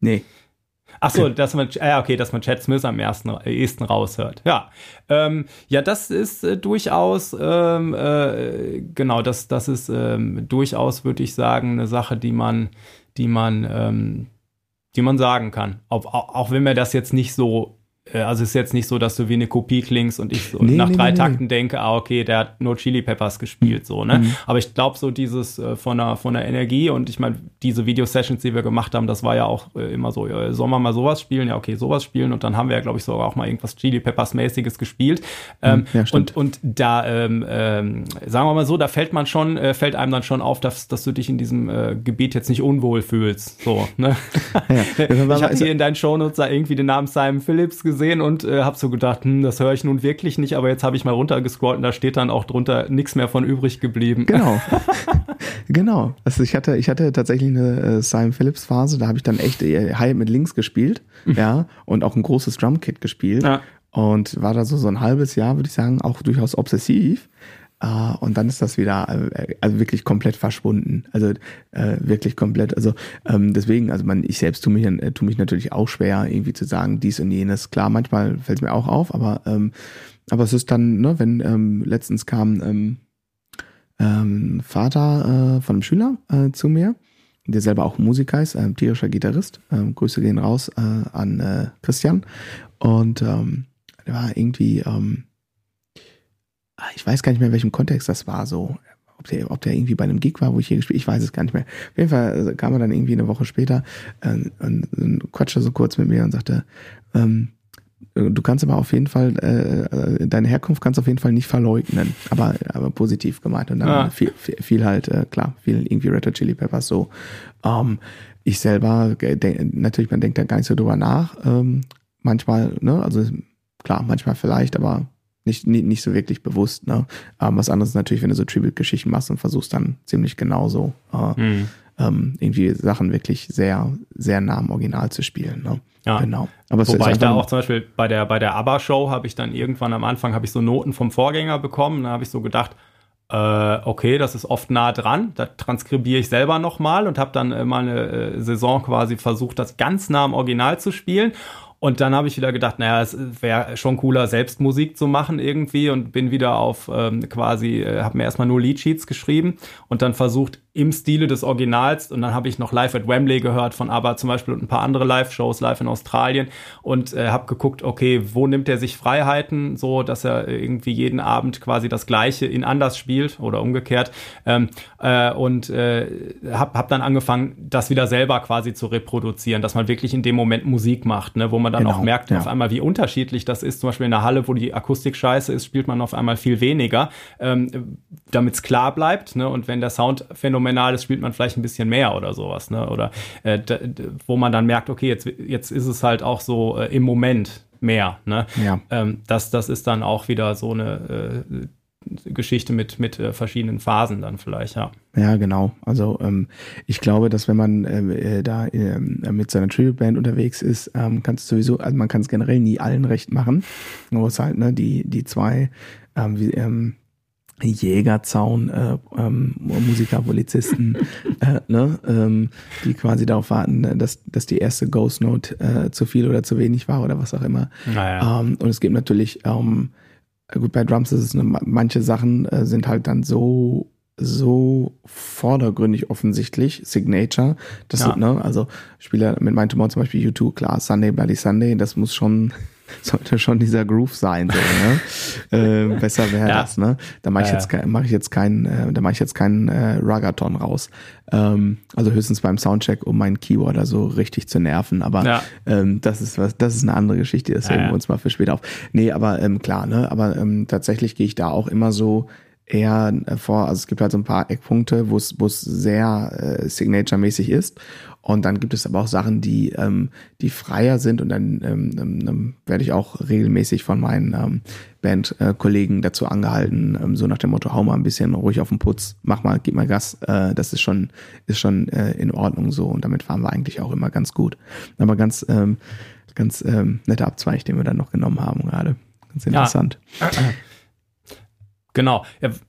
Nee. Ach so, dass man, äh, okay, dass man Chad Smith am ersten, ehesten raushört. Ja, ähm, ja, das ist äh, durchaus, ähm, äh, genau, das, das ist ähm, durchaus, würde ich sagen, eine Sache, die man, die man, ähm, die man sagen kann. Auch, auch, auch wenn mir das jetzt nicht so äh, also es ist jetzt nicht so, dass du wie eine Kopie klingst und ich so nee, nach nee, drei nee, Takten denke, ah, okay, der hat nur Chili Peppers gespielt, so, ne? Mhm. Aber ich glaube, so dieses äh, von, der, von der Energie und ich meine, diese Video-Sessions, die wir gemacht haben, das war ja auch äh, immer so, äh, sollen wir mal sowas spielen? Ja, okay, sowas spielen und dann haben wir ja, glaube ich, sogar auch mal irgendwas Chili Peppers-mäßiges gespielt. Ähm, mhm. ja, und, und da, ähm, ähm, sagen wir mal so, da fällt man schon, äh, fällt einem dann schon auf, dass, dass du dich in diesem äh, Gebiet jetzt nicht unwohl fühlst, so, ne? Ja. ich hatte hier in deinen Shownotes da irgendwie den Namen Simon Phillips gesehen gesehen und äh, habe so gedacht, hm, das höre ich nun wirklich nicht, aber jetzt habe ich mal runtergescrollt und da steht dann auch drunter nichts mehr von übrig geblieben. Genau. genau. Also ich hatte, ich hatte tatsächlich eine äh, Simon Phillips Phase, da habe ich dann echt äh, High mit links gespielt, mhm. ja, und auch ein großes Drumkit gespielt. Ja. Und war da so, so ein halbes Jahr, würde ich sagen, auch durchaus obsessiv. Uh, und dann ist das wieder äh, also wirklich komplett verschwunden. Also äh, wirklich komplett. Also ähm, deswegen, also man, ich selbst tue mich, äh, tu mich natürlich auch schwer, irgendwie zu sagen, dies und jenes. Klar, manchmal fällt es mir auch auf, aber ähm, aber es ist dann, ne, wenn ähm, letztens kam ähm, ähm, Vater äh, von einem Schüler äh, zu mir, der selber auch Musiker ist, äh, tierischer Gitarrist. Äh, Grüße gehen raus äh, an äh, Christian. Und ähm, der war irgendwie ähm, ich weiß gar nicht mehr, in welchem Kontext das war, so. Ob der, ob der irgendwie bei einem Gig war, wo ich hier gespielt ich weiß es gar nicht mehr. Auf jeden Fall äh, kam er dann irgendwie eine Woche später äh, und, und quatschte so kurz mit mir und sagte, ähm, du kannst aber auf jeden Fall, äh, deine Herkunft kannst du auf jeden Fall nicht verleugnen, aber, aber positiv gemeint. Und dann viel, viel, viel halt, äh, klar, viel irgendwie Red Hot Chili Peppers so. Ähm, ich selber, denk, natürlich, man denkt da gar nicht so drüber nach. Ähm, manchmal, ne, also klar, manchmal vielleicht, aber nicht, nicht, nicht so wirklich bewusst. Ne? Ähm, was anderes ist natürlich, wenn du so Tribute-Geschichten machst und versuchst dann ziemlich genauso äh, mhm. ähm, irgendwie Sachen wirklich sehr, sehr nah am Original zu spielen. Ne? Ja, genau. Aber Wobei ich da auch zum Beispiel bei der, bei der ABBA-Show habe ich dann irgendwann am Anfang habe ich so Noten vom Vorgänger bekommen. Da habe ich so gedacht, äh, okay, das ist oft nah dran. Da transkribiere ich selber nochmal und habe dann äh, mal eine äh, Saison quasi versucht, das ganz nah am Original zu spielen. Und dann habe ich wieder gedacht, naja, es wäre schon cooler, selbst Musik zu machen irgendwie und bin wieder auf ähm, quasi, äh, habe mir erstmal nur Leadsheets geschrieben und dann versucht, im Stile des Originals. Und dann habe ich noch Live at Wembley gehört von ABBA zum Beispiel und ein paar andere Live-Shows live in Australien und äh, habe geguckt, okay, wo nimmt er sich Freiheiten, so dass er irgendwie jeden Abend quasi das Gleiche in anders spielt oder umgekehrt. Ähm, äh, und äh, habe hab dann angefangen, das wieder selber quasi zu reproduzieren, dass man wirklich in dem Moment Musik macht, ne, wo man dann genau, auch merkt ja. auf einmal, wie unterschiedlich das ist. Zum Beispiel in der Halle, wo die Akustik scheiße ist, spielt man auf einmal viel weniger, ähm, damit es klar bleibt. Ne? Und wenn der Sound phänomenal phänomenal ist, spielt man vielleicht ein bisschen mehr oder sowas, ne? Oder äh, wo man dann merkt, okay, jetzt, jetzt ist es halt auch so äh, im Moment mehr, ne? Ja. Ähm, das, das ist dann auch wieder so eine äh, Geschichte mit, mit äh, verschiedenen Phasen dann vielleicht, ja. Ja, genau. Also ähm, ich glaube, dass wenn man äh, äh da äh, mit seiner Tribute-Band unterwegs ist, ähm, kannst du sowieso, also man kann es generell nie allen recht machen. Nur es halt, ne, die, die zwei, ähm, wie, ähm, Jägerzaun, äh, ähm, Musiker, Polizisten, äh, ne, ähm, die quasi darauf warten, dass, dass die erste Ghost Note äh, zu viel oder zu wenig war oder was auch immer. Naja. Ähm, und es gibt natürlich, ähm, gut, bei Drums ist es, ne, manche Sachen äh, sind halt dann so so vordergründig offensichtlich, Signature, das ja. ne, also Spieler mit meinem Tumor zum Beispiel U2, klar, Sunday Bloody Sunday, das muss schon sollte schon dieser Groove sein, so, ne? äh, besser wäre ja. das, ne? Da mache ich, ja, jetzt kein, mach ich jetzt keinen, äh, da mache ich jetzt keinen äh, Ragaton raus. Ähm, also höchstens beim Soundcheck, um meinen Keyboarder so richtig zu nerven. Aber ja. ähm, das ist was, das ist eine andere Geschichte, das heben wir uns mal für später auf. Nee, aber ähm, klar, ne? Aber ähm, tatsächlich gehe ich da auch immer so eher äh, vor, also es gibt halt so ein paar Eckpunkte, wo es wo es sehr äh, Signature-mäßig ist. Und dann gibt es aber auch Sachen, die, ähm, die freier sind und dann ähm, ähm, ähm, werde ich auch regelmäßig von meinen ähm, Bandkollegen dazu angehalten, ähm, so nach dem Motto, hau mal ein bisschen ruhig auf den Putz, mach mal, gib mal Gas, äh, das ist schon, ist schon äh, in Ordnung so und damit fahren wir eigentlich auch immer ganz gut. Aber ganz, ähm, ganz ähm, netter Abzweig, den wir dann noch genommen haben gerade. Ganz interessant. Ja. Genau.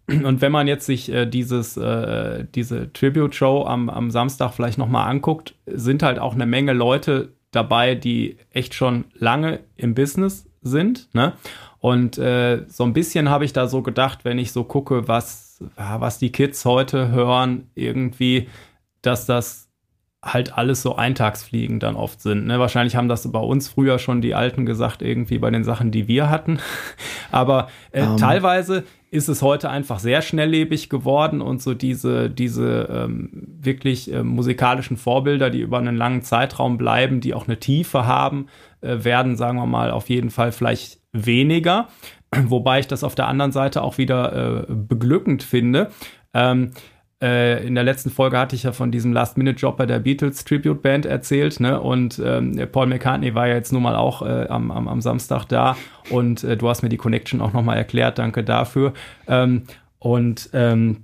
Und wenn man jetzt sich äh, dieses, äh, diese Tribute-Show am, am Samstag vielleicht nochmal anguckt, sind halt auch eine Menge Leute dabei, die echt schon lange im Business sind. Ne? Und äh, so ein bisschen habe ich da so gedacht, wenn ich so gucke, was, was die Kids heute hören, irgendwie, dass das halt alles so Eintagsfliegen dann oft sind. Ne? Wahrscheinlich haben das bei uns früher schon die Alten gesagt, irgendwie bei den Sachen, die wir hatten. Aber äh, um. Ähm. teilweise ist es heute einfach sehr schnelllebig geworden und so diese, diese ähm, wirklich äh, musikalischen Vorbilder, die über einen langen Zeitraum bleiben, die auch eine Tiefe haben, äh, werden, sagen wir mal, auf jeden Fall vielleicht weniger. Wobei ich das auf der anderen Seite auch wieder äh, beglückend finde. Ähm, äh, in der letzten Folge hatte ich ja von diesem Last-Minute-Job bei der Beatles Tribute Band erzählt, ne? Und ähm, Paul McCartney war ja jetzt nun mal auch äh, am, am, am, Samstag da und äh, du hast mir die Connection auch nochmal erklärt, danke dafür. Ähm, und ähm,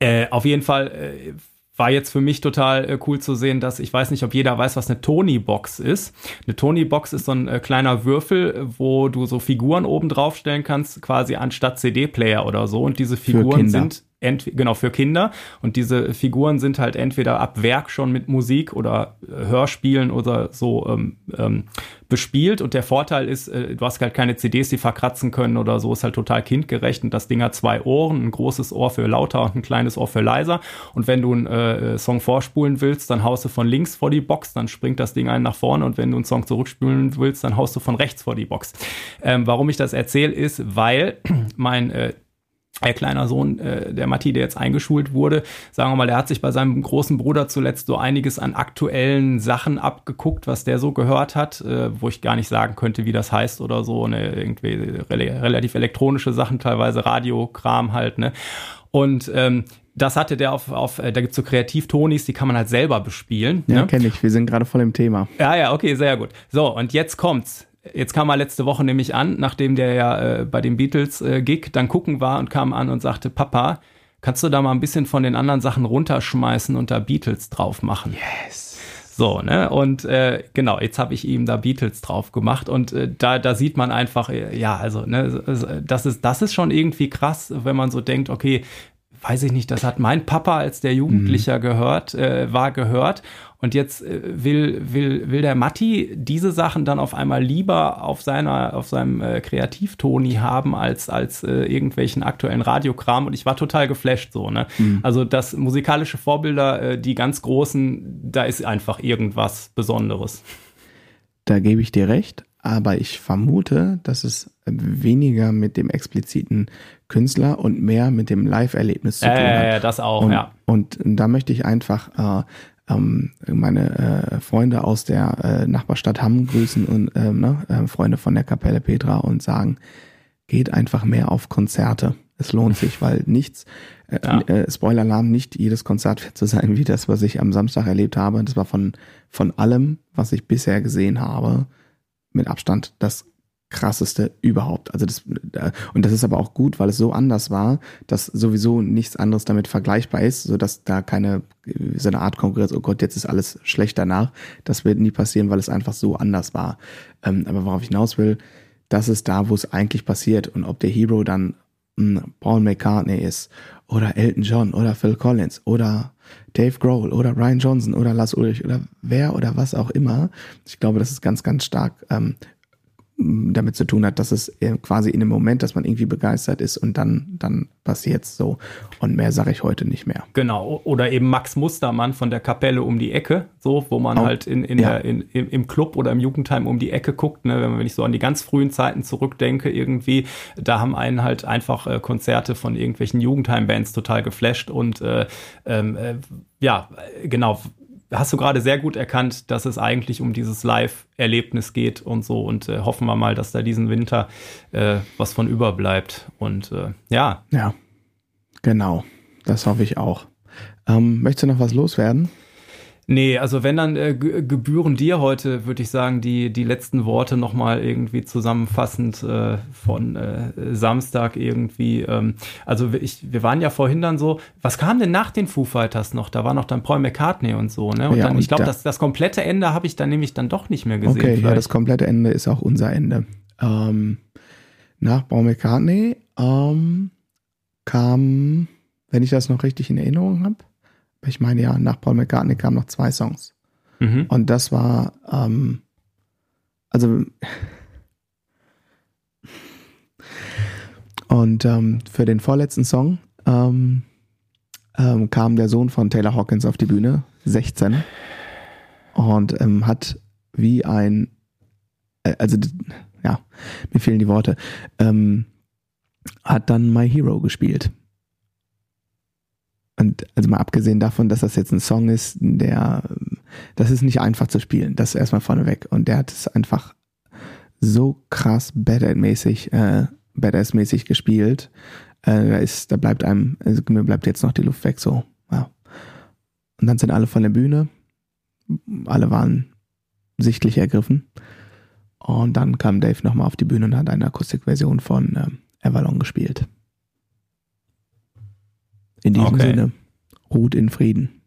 äh, auf jeden Fall äh, war jetzt für mich total äh, cool zu sehen, dass ich weiß nicht, ob jeder weiß, was eine Tony-Box ist. Eine Tony-Box ist so ein äh, kleiner Würfel, wo du so Figuren oben drauf stellen kannst, quasi anstatt CD-Player oder so. Und diese Figuren sind genau für Kinder. Und diese Figuren sind halt entweder ab Werk schon mit Musik oder äh, Hörspielen oder so ähm, ähm, bespielt. Und der Vorteil ist, äh, du hast halt keine CDs, die verkratzen können oder so, ist halt total kindgerecht. Und das Ding hat zwei Ohren, ein großes Ohr für lauter und ein kleines Ohr für leiser. Und wenn du einen äh, Song vorspulen willst, dann haust du von links vor die Box, dann springt das Ding einen nach vorne. Und wenn du einen Song zurückspulen willst, dann haust du von rechts vor die Box. Ähm, warum ich das erzähle, ist, weil mein äh, ein kleiner Sohn, äh, der Matti, der jetzt eingeschult wurde, sagen wir mal, der hat sich bei seinem großen Bruder zuletzt so einiges an aktuellen Sachen abgeguckt, was der so gehört hat, äh, wo ich gar nicht sagen könnte, wie das heißt oder so, ne, irgendwie re relativ elektronische Sachen, teilweise Radiokram halt, ne. Und ähm, das hatte der auf, auf äh, da gibt's so Kreativtonis, die kann man halt selber bespielen. Ja, ne? kenne ich. Wir sind gerade voll im Thema. Ja, ja, okay, sehr gut. So, und jetzt kommt's. Jetzt kam er letzte Woche nämlich an, nachdem der ja äh, bei dem Beatles-Gig äh, dann gucken war und kam an und sagte, Papa, kannst du da mal ein bisschen von den anderen Sachen runterschmeißen und da Beatles drauf machen? Yes. So, ne? Und äh, genau, jetzt habe ich ihm da Beatles drauf gemacht und äh, da, da sieht man einfach, äh, ja, also, ne, das ist, das ist schon irgendwie krass, wenn man so denkt, okay, weiß ich nicht, das hat mein Papa, als der Jugendlicher mhm. gehört, äh, war gehört. Und jetzt äh, will, will, will der Matti diese Sachen dann auf einmal lieber auf seiner, auf seinem äh, Kreativtoni haben als, als äh, irgendwelchen aktuellen Radiokram. Und ich war total geflasht so, ne? Mhm. Also das musikalische Vorbilder, äh, die ganz großen, da ist einfach irgendwas Besonderes. Da gebe ich dir recht, aber ich vermute, dass es weniger mit dem expliziten Künstler und mehr mit dem Live-Erlebnis zu tun hat. Ja, das auch, und, ja. Und da möchte ich einfach äh, ähm, meine äh, Freunde aus der äh, Nachbarstadt Hamm grüßen und ähm, ne, äh, Freunde von der Kapelle Petra und sagen, geht einfach mehr auf Konzerte. Es lohnt sich, weil nichts, äh, ja. äh, Spoiler-Alarm, nicht jedes Konzert wird so sein wie das, was ich am Samstag erlebt habe. Das war von, von allem, was ich bisher gesehen habe, mit Abstand das krasseste überhaupt. Also das und das ist aber auch gut, weil es so anders war, dass sowieso nichts anderes damit vergleichbar ist, so dass da keine so eine Art Konkurrenz. Oh Gott, jetzt ist alles schlecht danach. Das wird nie passieren, weil es einfach so anders war. Ähm, aber worauf ich hinaus will, das ist da, wo es eigentlich passiert und ob der Hero dann hm, Paul McCartney ist oder Elton John oder Phil Collins oder Dave Grohl oder Ryan Johnson oder Lars Ulrich oder wer oder was auch immer. Ich glaube, das ist ganz, ganz stark ähm, damit zu tun hat, dass es quasi in dem Moment, dass man irgendwie begeistert ist und dann, dann passiert's so. Und mehr sage ich heute nicht mehr. Genau. Oder eben Max Mustermann von der Kapelle um die Ecke, so, wo man oh, halt in, in ja. der, in, im Club oder im Jugendheim um die Ecke guckt, ne, wenn, wenn ich so an die ganz frühen Zeiten zurückdenke, irgendwie, da haben einen halt einfach äh, Konzerte von irgendwelchen Jugendheimbands total geflasht und äh, ähm, äh, ja, genau, hast du gerade sehr gut erkannt, dass es eigentlich um dieses Live-Erlebnis geht und so. Und äh, hoffen wir mal, dass da diesen Winter äh, was von überbleibt. Und äh, ja. Ja, genau. Das hoffe ich auch. Ähm, möchtest du noch was loswerden? Nee, also wenn dann äh, gebühren dir heute, würde ich sagen, die, die letzten Worte nochmal irgendwie zusammenfassend äh, von äh, Samstag irgendwie. Ähm, also ich, wir waren ja vorhin dann so, was kam denn nach den Foo Fighters noch? Da war noch dann Paul McCartney und so, ne? Und ja, dann, und ich glaube, da, das, das komplette Ende habe ich dann nämlich dann doch nicht mehr gesehen. Okay, vielleicht. ja, das komplette Ende ist auch unser Ende. Ähm, nach Paul McCartney ähm, kam, wenn ich das noch richtig in Erinnerung habe, ich meine ja, nach Paul McCartney kamen noch zwei Songs. Mhm. Und das war, ähm, also und ähm, für den vorletzten Song ähm, ähm, kam der Sohn von Taylor Hawkins auf die Bühne, 16, und ähm, hat wie ein, äh, also ja, mir fehlen die Worte, ähm, hat dann My Hero gespielt. Und also mal abgesehen davon, dass das jetzt ein Song ist, der, das ist nicht einfach zu spielen, das erstmal vorneweg. Und der hat es einfach so krass Badass-mäßig, äh, Badass-mäßig gespielt. Äh, da ist, da bleibt einem, also mir bleibt jetzt noch die Luft weg, so, ja. Und dann sind alle von der Bühne. Alle waren sichtlich ergriffen. Und dann kam Dave nochmal auf die Bühne und hat eine Akustikversion von äh, Avalon gespielt. In diesem okay. Sinne, ruht in Frieden.